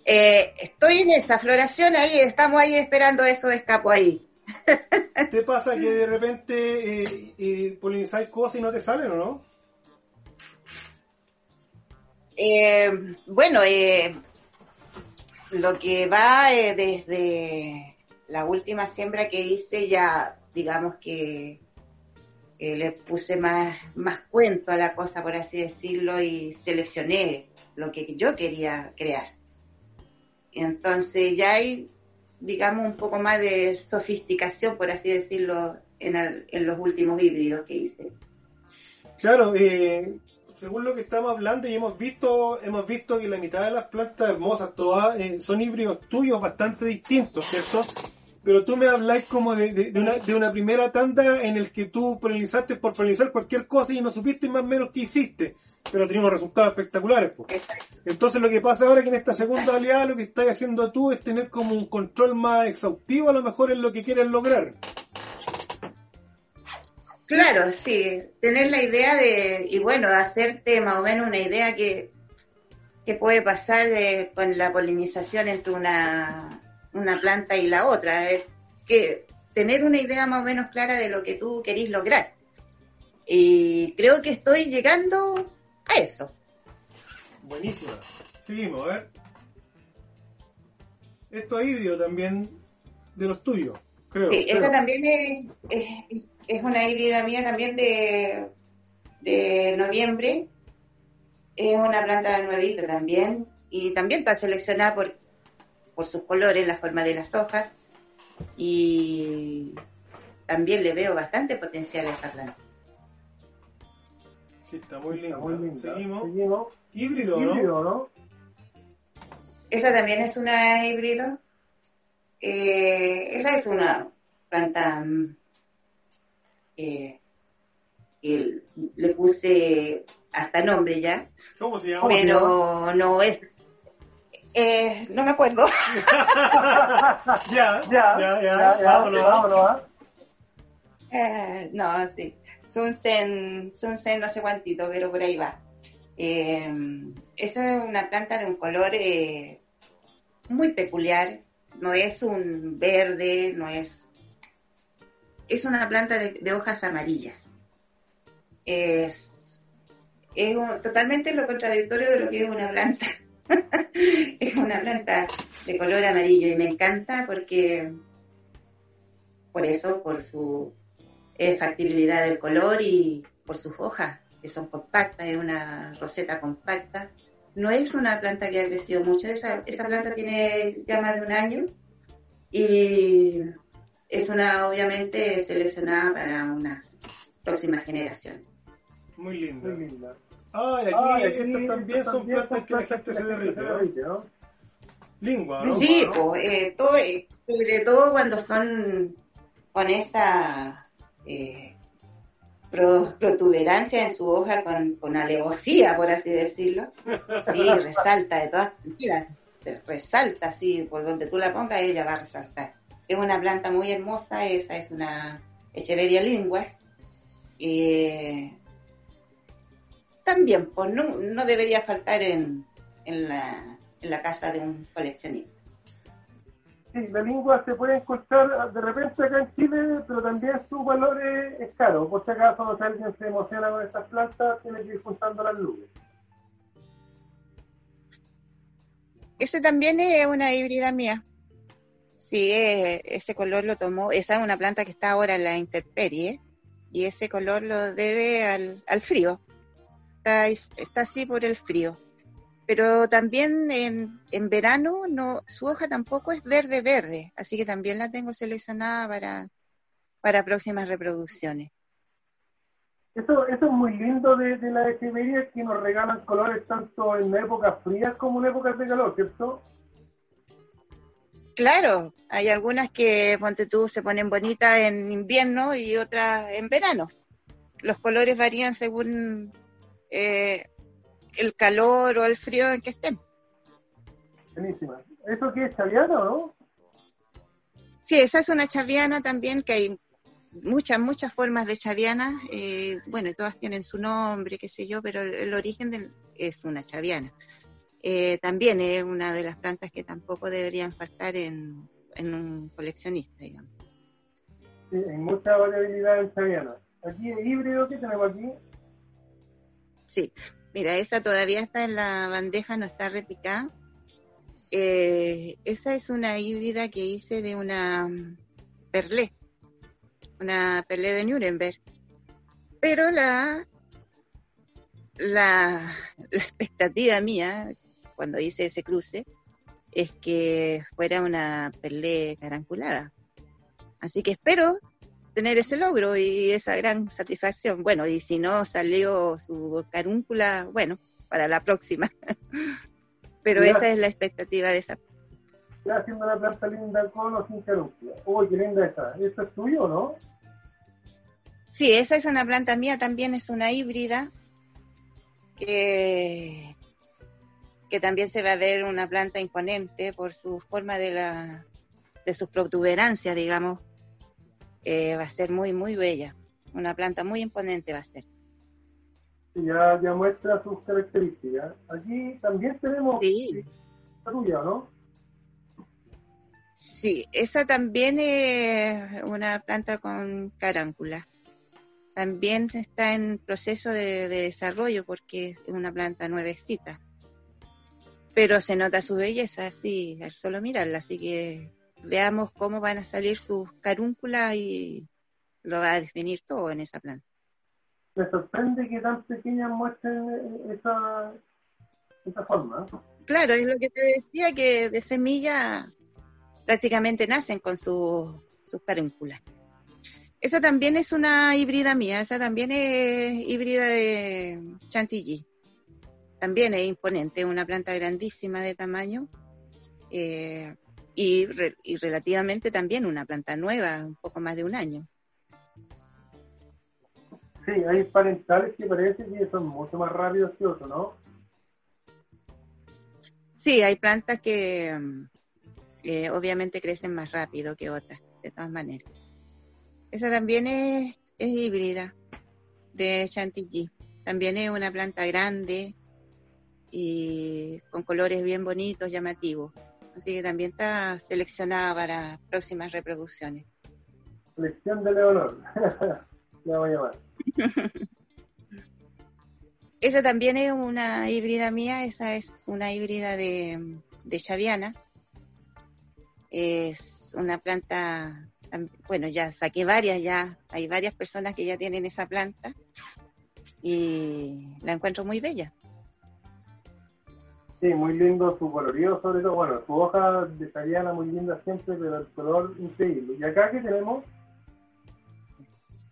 Eh, estoy en esa floración ahí, estamos ahí esperando esos escapos ahí. ¿Te pasa que de repente eh, eh, polinizáis cosas y no te salen o no? Eh, bueno, eh, lo que va eh, desde la última siembra que hice ya, digamos que le puse más, más cuento a la cosa, por así decirlo, y seleccioné lo que yo quería crear. Entonces ya hay, digamos, un poco más de sofisticación, por así decirlo, en, el- en los últimos híbridos que hice. Claro, eh, según lo que estamos hablando y hemos visto, hemos visto que la mitad de las plantas hermosas todas eh, son híbridos tuyos bastante distintos, ¿cierto? Pero tú me habláis como de, de- de una, de una primera tanda en el que tú polinizaste por polinizar cualquier cosa y no supiste más o menos qué hiciste, pero teníamos resultados espectaculares. po. Entonces lo que pasa ahora es que en esta segunda oleada lo que estás haciendo tú es tener como un control más exhaustivo a lo mejor en lo que quieres lograr. Claro, sí, tener la idea de, y bueno, hacerte más o menos una idea que, que puede pasar de, con la polinización entre una, una planta y la otra, es que tener una idea más o menos clara de lo que tú querís lograr. Y creo que estoy llegando a eso. Buenísima. Seguimos, a ver. Esto es híbrido también de los tuyos, creo. Sí, creo. esa también es, es, es una híbrida mía también de, de noviembre. Es una planta nuevita también. Y también está seleccionada por, por sus colores, la forma de las hojas. Y también le veo bastante potencial a esa planta. Sí, está muy lindo. Seguimos. Híbrido, ¿no? Esa también es una híbrido. Eh, esa es una planta mm, eh, que le puse hasta nombre ya, ¿Cómo se llama? pero no es. Eh, no me acuerdo. ya, ya, ya, ya, vámonos. vámonos. Eh, no, sí. Sunsen, Sunsen no sé cuántito, pero por ahí va. Eh, esa es una planta de un color eh, muy peculiar. No es un verde, no es... Es una planta de, de hojas amarillas. Es, es un- totalmente lo contradictorio de lo que es una planta. Es una planta de color amarillo y me encanta porque por eso, por su eh, factibilidad del color y por sus hojas, que son compactas, es una roseta compacta. No es una planta que ha crecido mucho, esa, esa planta tiene ya más de un año y es una, obviamente, seleccionada para unas próximas generaciones. Muy linda. Muy linda. Ah, y aquí, Ah, y aquí estas también estas son también plantas que la gente se derrite, ¿no? derrite, ¿no? Lingua, ¿no? Sí, po, eh, todo, eh, sobre todo cuando son con esa eh, pro- protuberancia en su hoja con, con alevosía, por así decirlo. Sí, resalta de todas mentiras, resalta así, por donde tú la pongas ella va a resaltar. Es una planta muy hermosa, esa es una Echeveria linguas. Eh, también, pues no, no debería faltar en, en, la, en la casa de un coleccionista. Sí, la lengua se puede encontrar de repente acá en Chile, pero también su valor es, es caro. Por si acaso, si alguien se emociona con estas plantas, tiene que ir juntando las nubes. Ese también es una híbrida mía. Sí, eh, ese color lo tomó, esa es una planta que está ahora en la intemperie y ese color lo debe al, al frío. Está, está así por el frío. Pero también en, en verano no, su hoja tampoco es verde verde, así que también la tengo seleccionada para, para próximas reproducciones. Eso, eso es muy lindo de, de la echeveria, que nos regalan colores tanto en épocas frías como en épocas de calor, ¿cierto? Claro, hay algunas que, ponte tú, se ponen bonitas en invierno y otras en verano. Los colores varían según eh, el calor o el frío en que estén. Buenísima. ¿Eso qué es chaviano, no? Sí, esa es una chaviana también, que hay muchas, muchas formas de chaviana. Eh, bueno, todas tienen su nombre, qué sé yo, pero el, el origen es una chaviana. Eh, también es una de las plantas que tampoco deberían faltar en, en un coleccionista, digamos. Sí, hay mucha variabilidad en chaviana. Aquí híbrido que tenemos aquí, Sí, mira, esa todavía está en la bandeja, no está repicada. Eh, esa es una híbrida que hice de una mm, perlé, una perlé de Nuremberg. Pero la, la, la expectativa mía cuando hice ese cruce es que fuera una perlé caranculada. Así que espero tener ese logro y esa gran satisfacción. Bueno, y si no salió su carúncula, bueno, para la próxima. Pero esa es la expectativa de esa. ya haciendo una planta linda con o sin carúncula. Uy, qué linda esta. ¿Esto es tuyo o no? Sí, esa es una planta mía, también es una híbrida que, que también se va a ver una planta imponente por su forma de la de sus protuberancias, digamos. Eh, va a ser muy, muy bella. Una planta muy imponente va a ser. Ya, ya muestra sus características. Aquí también tenemos Sí. la tuya, ¿no? Sí, esa también es una planta con caráncula. También está en proceso de, de desarrollo porque es una planta nuevecita. Pero se nota su belleza, sí, al solo mirarla. Así que veamos cómo van a salir sus carúnculas y lo va a definir todo en esa planta. Me sorprende que tan pequeñas muestren eh, esa, esa forma. Claro, es lo que te decía, que de semilla prácticamente nacen con su- sus carúnculas. Esa también es una híbrida mía, esa también es híbrida de chantilly. También es imponente, una planta grandísima de tamaño eh, y, re- y relativamente también una planta nueva, un poco más de un año. Sí, hay parentales que parece que son mucho más rápidos que otros, ¿no? Sí, hay plantas que mm, eh, obviamente crecen más rápido que otras, de todas maneras. Esa también es, es híbrida de chantilly. También es una planta grande y con colores bien bonitos, llamativos. Así que también está seleccionada para próximas reproducciones. Selección de Leonor. Le voy a llamar. Esa también es una híbrida mía, esa es una híbrida de, de Chaviana. Es una planta, bueno, ya saqué varias, ya hay varias personas que ya tienen esa planta y la encuentro muy bella. Sí, muy lindo su colorido, sobre todo. Bueno, su hoja de Chaviana muy linda siempre, pero el color increíble. Y acá que tenemos,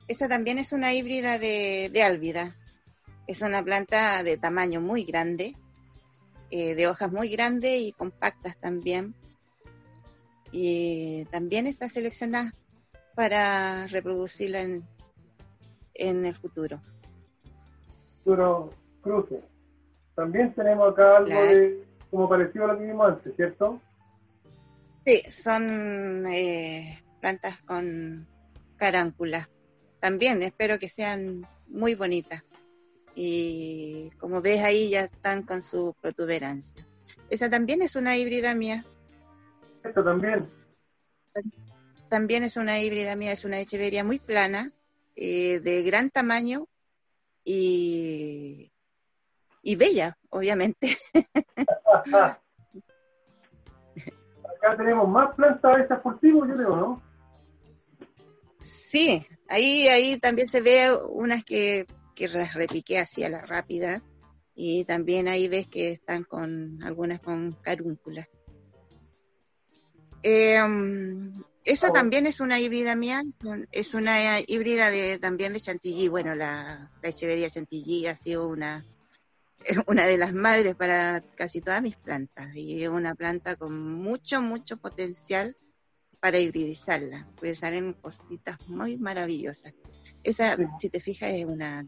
Esa también es una híbrida de, de álvida. Es una planta de tamaño muy grande, eh, de hojas muy grandes y compactas también. Y también está seleccionada para reproducirla en, en el futuro. Futuro cruce. También tenemos acá algo Claro. de, como parecido a lo que vimos antes, ¿cierto? Sí, son eh, plantas con caránculas. También espero que sean muy bonitas. Y como ves ahí ya están con su protuberancia. Esa también es una híbrida mía. Esto también. También es una híbrida mía, es una echeveria muy plana, eh, de gran tamaño y, y bella, obviamente. Acá tenemos más plantas de estas cultivos, yo creo, ¿no? Sí, ahí, ahí también se ve unas que, que las repiqué así a la rápida y también ahí ves que están con algunas con carúnculas. Eh, esa Oh. también es una híbrida mía, es una híbrida de, también de chantilly. Bueno, la, la echeveria chantilly ha sido una, una de las madres para casi todas mis plantas y es una planta con mucho, mucho potencial para hibridizarla, pues salen cositas muy maravillosas. Esa, Sí. si te fijas, es una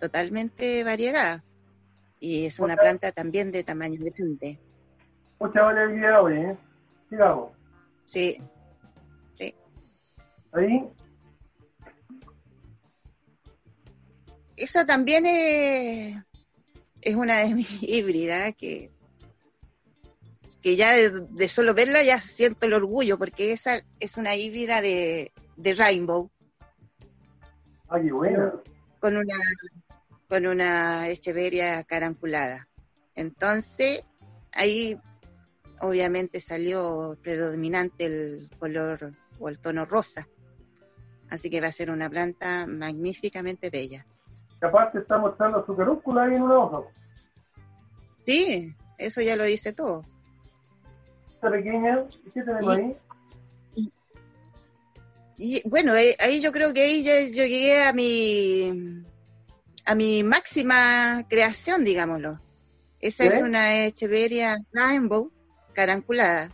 totalmente variegada y es una planta también de tamaño grande. Mucha variabilidad hoy, ¿eh? Sigamos. Sí, Ahí, esa también es, es una de mis híbridas que, que ya de, de solo verla ya siento el orgullo porque esa es una híbrida de, de Rainbow ah, qué buena. con una con una echeveria caranculada. Entonces, ahí obviamente salió predominante el color o el tono rosa. Así que va a ser una planta magníficamente bella. Que aparte está mostrando su carúncula ahí en una hoja. Sí, eso ya lo dice todo. Esta pequeña, ¿qué tenemos Y- ahí? Y bueno, eh, ahí yo creo que ahí ya yo llegué a mi a mi máxima creación, digámoslo. Esa es una Echeveria Rainbow caranculada,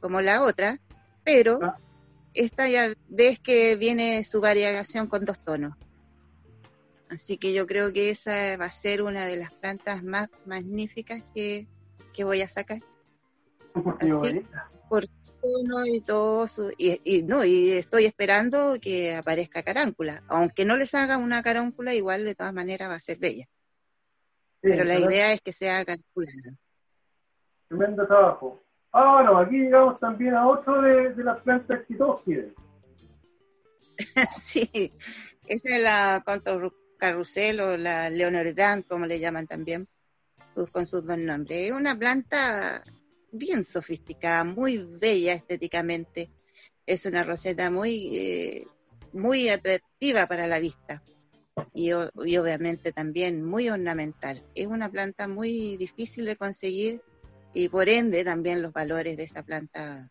como la otra, pero Ah. esta ya ves que viene su variación con dos tonos. Así que yo creo que esa va a ser una de las plantas más magníficas que, que voy a sacar. Qué así. bonita. tono y todo su- y, y no y estoy esperando que aparezca caráncula aunque no le salga una caráncula igual de todas maneras va a ser bella Sí, pero la idea es que sea caranculada Tremendo trabajo. Ah, bueno, aquí llegamos también a otro de, de las plantas quieren. sí esa es la conto carrusel o la leonardán como le llaman también con sus dos nombres es una planta bien sofisticada muy bella estéticamente es una roseta muy eh, muy atractiva para la vista y, obviamente también muy ornamental. Es una planta muy difícil de conseguir y por ende también los valores de esa planta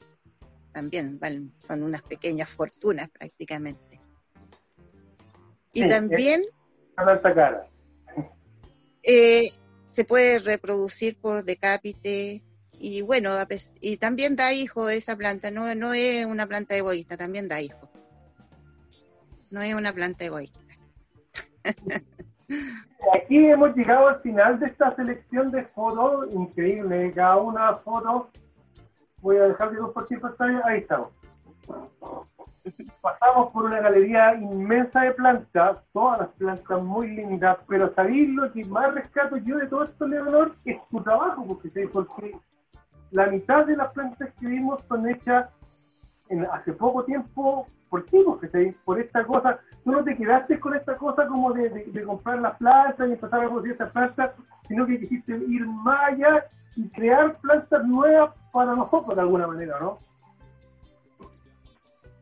también valen- son unas pequeñas fortunas prácticamente. Y Sí, también planta cara. eh, se puede reproducir por decápite y bueno, y también da hijo esa planta, no, no es una planta egoísta, también da hijo. No es una planta egoísta. Aquí hemos llegado al final de esta selección de fotos, increíble, cada una foto, voy a dejar de compartir pantalla, ahí estamos. Pasamos por una galería inmensa de plantas, todas las plantas muy lindas, pero sabéis lo que más rescato yo de todo esto, Leonor, es tu trabajo, porque, ¿sí? porque la mitad de las plantas que vimos son hechas hace poco tiempo por ti, porque ¿sí? por esta cosa, tú no te quedaste con esta cosa como de comprar las plantas y empezar a producir estas plantas, sino que quisiste ir más allá y crear plantas nuevas para nosotros de alguna manera, ¿no?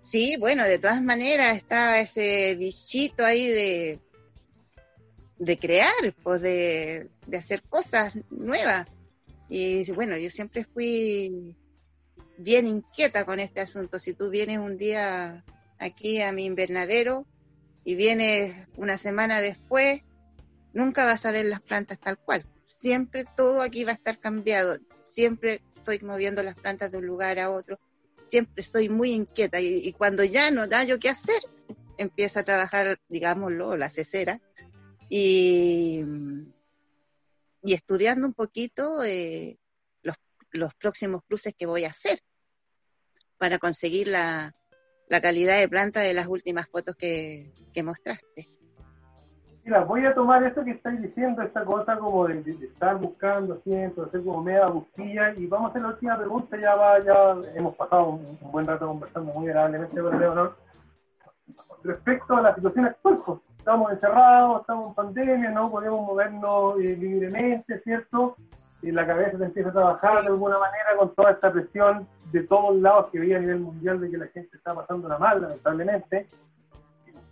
Sí, bueno, de todas maneras estaba ese bichito ahí de, de crear, pues de, de hacer cosas nuevas. Y bueno, yo siempre fui bien inquieta con este asunto. Si tú vienes un día aquí a mi invernadero, y viene una semana después, nunca vas a ver las plantas tal cual. Siempre todo aquí va a estar cambiado. Siempre estoy moviendo las plantas de un lugar a otro. Siempre soy muy inquieta y, cuando ya no da yo qué hacer, empiezo a trabajar, digámoslo, la cesera y, y estudiando un poquito eh, los, los próximos cruces que voy a hacer para conseguir la, la calidad de planta de las últimas fotos que, que mostraste. Mira, voy a tomar esto que estáis diciendo, esta cosa como de, estar buscando siempre, de hacer como media busquilla, y vamos a hacer la última pregunta, ya va, ya hemos pasado un, buen rato conversando muy agradablemente con Leonor. Respecto a la situación actual, pues, estamos encerrados, estamos en pandemia, no podemos movernos eh, libremente, ¿cierto? Y la cabeza se empieza a trabajar de alguna manera con toda esta presión de todos lados que veía a nivel mundial de que la gente está pasando una mal, lamentablemente.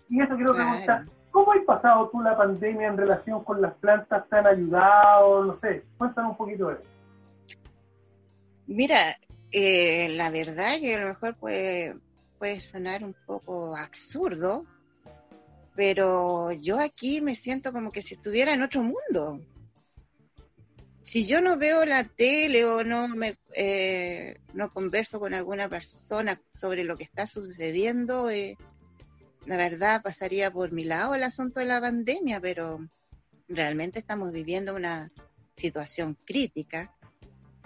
Y eso quiero preguntar, ¿cómo has pasado tú la pandemia en relación con las plantas? ¿Te han ayudado? No sé, cuéntanos un poquito de eso. Mira, eh, la verdad que a lo mejor puede, puede sonar un poco absurdo, pero yo aquí me siento como que si estuviera en otro mundo si yo no veo la tele o no me eh, no converso con alguna persona sobre lo que está sucediendo, eh, la verdad pasaría por mi lado el asunto de la pandemia, pero realmente estamos viviendo una situación crítica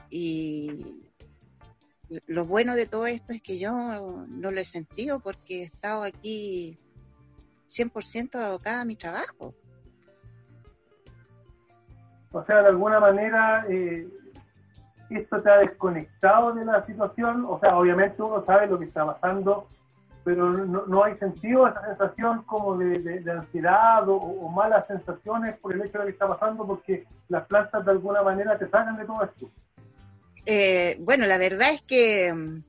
y lo bueno de todo esto es que yo no lo he sentido porque he estado aquí 100% abocada a mi trabajo. O sea, de alguna manera, eh, esto te ha desconectado de la situación. O sea, obviamente uno sabe lo que está pasando, pero no, hay sentido esa sensación como de, ansiedad o, malas sensaciones por el hecho de lo que está pasando, porque las plantas de alguna manera te sacan de todo esto. Eh, bueno, la verdad es que mm,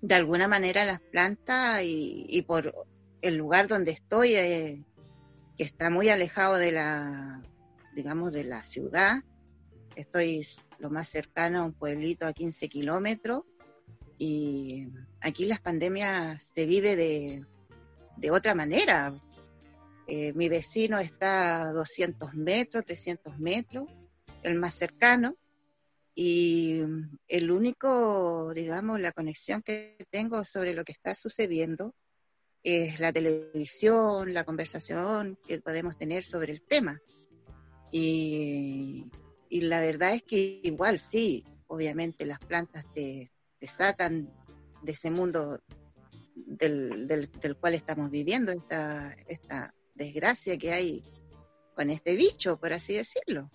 de alguna manera las plantas y, por el lugar donde estoy, eh, que está muy alejado de la digamos, de la ciudad. Estoy lo más cercano a un pueblito a 15 kilómetros y aquí las pandemias se vive de, de otra manera. Eh, mi vecino está a 200 metros, 300 metros, el más cercano, y el único, digamos, la conexión que tengo sobre lo que está sucediendo es la televisión, la conversación que podemos tener sobre el tema. Y, la verdad es que igual sí, obviamente las plantas te, sacan de ese mundo del, del, cual estamos viviendo, esta, esta desgracia que hay con este bicho, por así decirlo.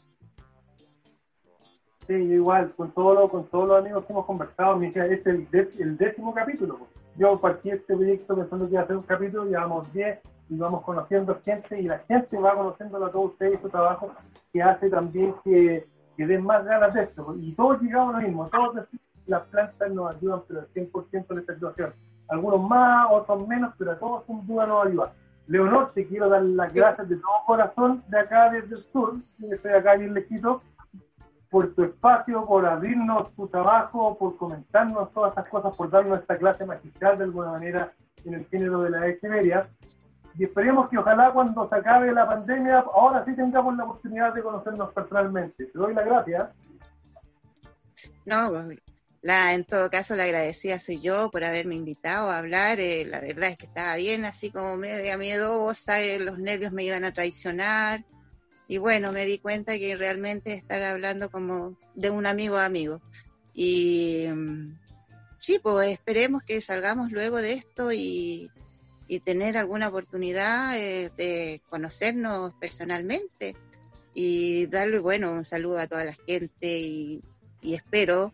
Sí, igual, con, todo, con todos los amigos que hemos conversado, me este es el, el décimo capítulo. Yo partí este proyecto pensando que iba a ser un capítulo, llevamos 10 y vamos conociendo gente y la gente va conociendo a todos ustedes su trabajo que hace también que, que den más ganas de esto. Y todos llegamos a lo mismo, todos las plantas nos ayudan, pero al 100% en esta situación. Algunos más, otros menos, pero a todos sin duda nos ayudan. Leonor, te quiero dar las gracias de todo corazón de acá desde el sur, estoy acá bien lejito, por tu espacio, por abrirnos tu trabajo, por comentarnos todas estas cosas, por darnos esta clase magistral de alguna manera en el género de la echeveria y esperemos que ojalá cuando se acabe la pandemia, ahora sí tengamos la oportunidad de conocernos personalmente. Te doy la gracia. No, la, en todo caso la agradecida soy yo por haberme invitado a hablar. Eh, la verdad es que estaba bien, así como media miedosa, eh, los nervios me iban a traicionar. Y bueno, me di cuenta que realmente estar hablando como de un amigo a amigo. Y mm, sí, pues esperemos que salgamos luego de esto y, y tener alguna oportunidad eh, de conocernos personalmente y darle, bueno, un saludo a toda la gente y, espero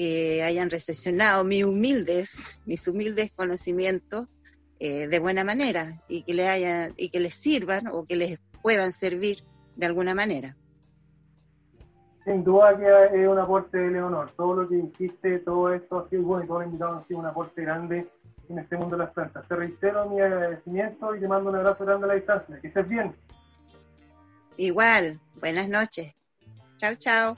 que hayan recepcionado mis humildes, mis humildes conocimientos eh, de buena manera y que, le haya, y que les sirvan o que les puedan servir de alguna manera. Sin duda que es un aporte de Leonor. Todo lo que hiciste, todo esto ha sido bueno y todo el invitado ha sido un aporte grande en este mundo de las plantas. Te reitero mi agradecimiento y te mando un abrazo grande a la distancia. Que estés bien. Igual, buenas noches. Chao, chao.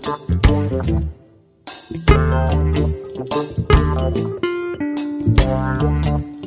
Thank you.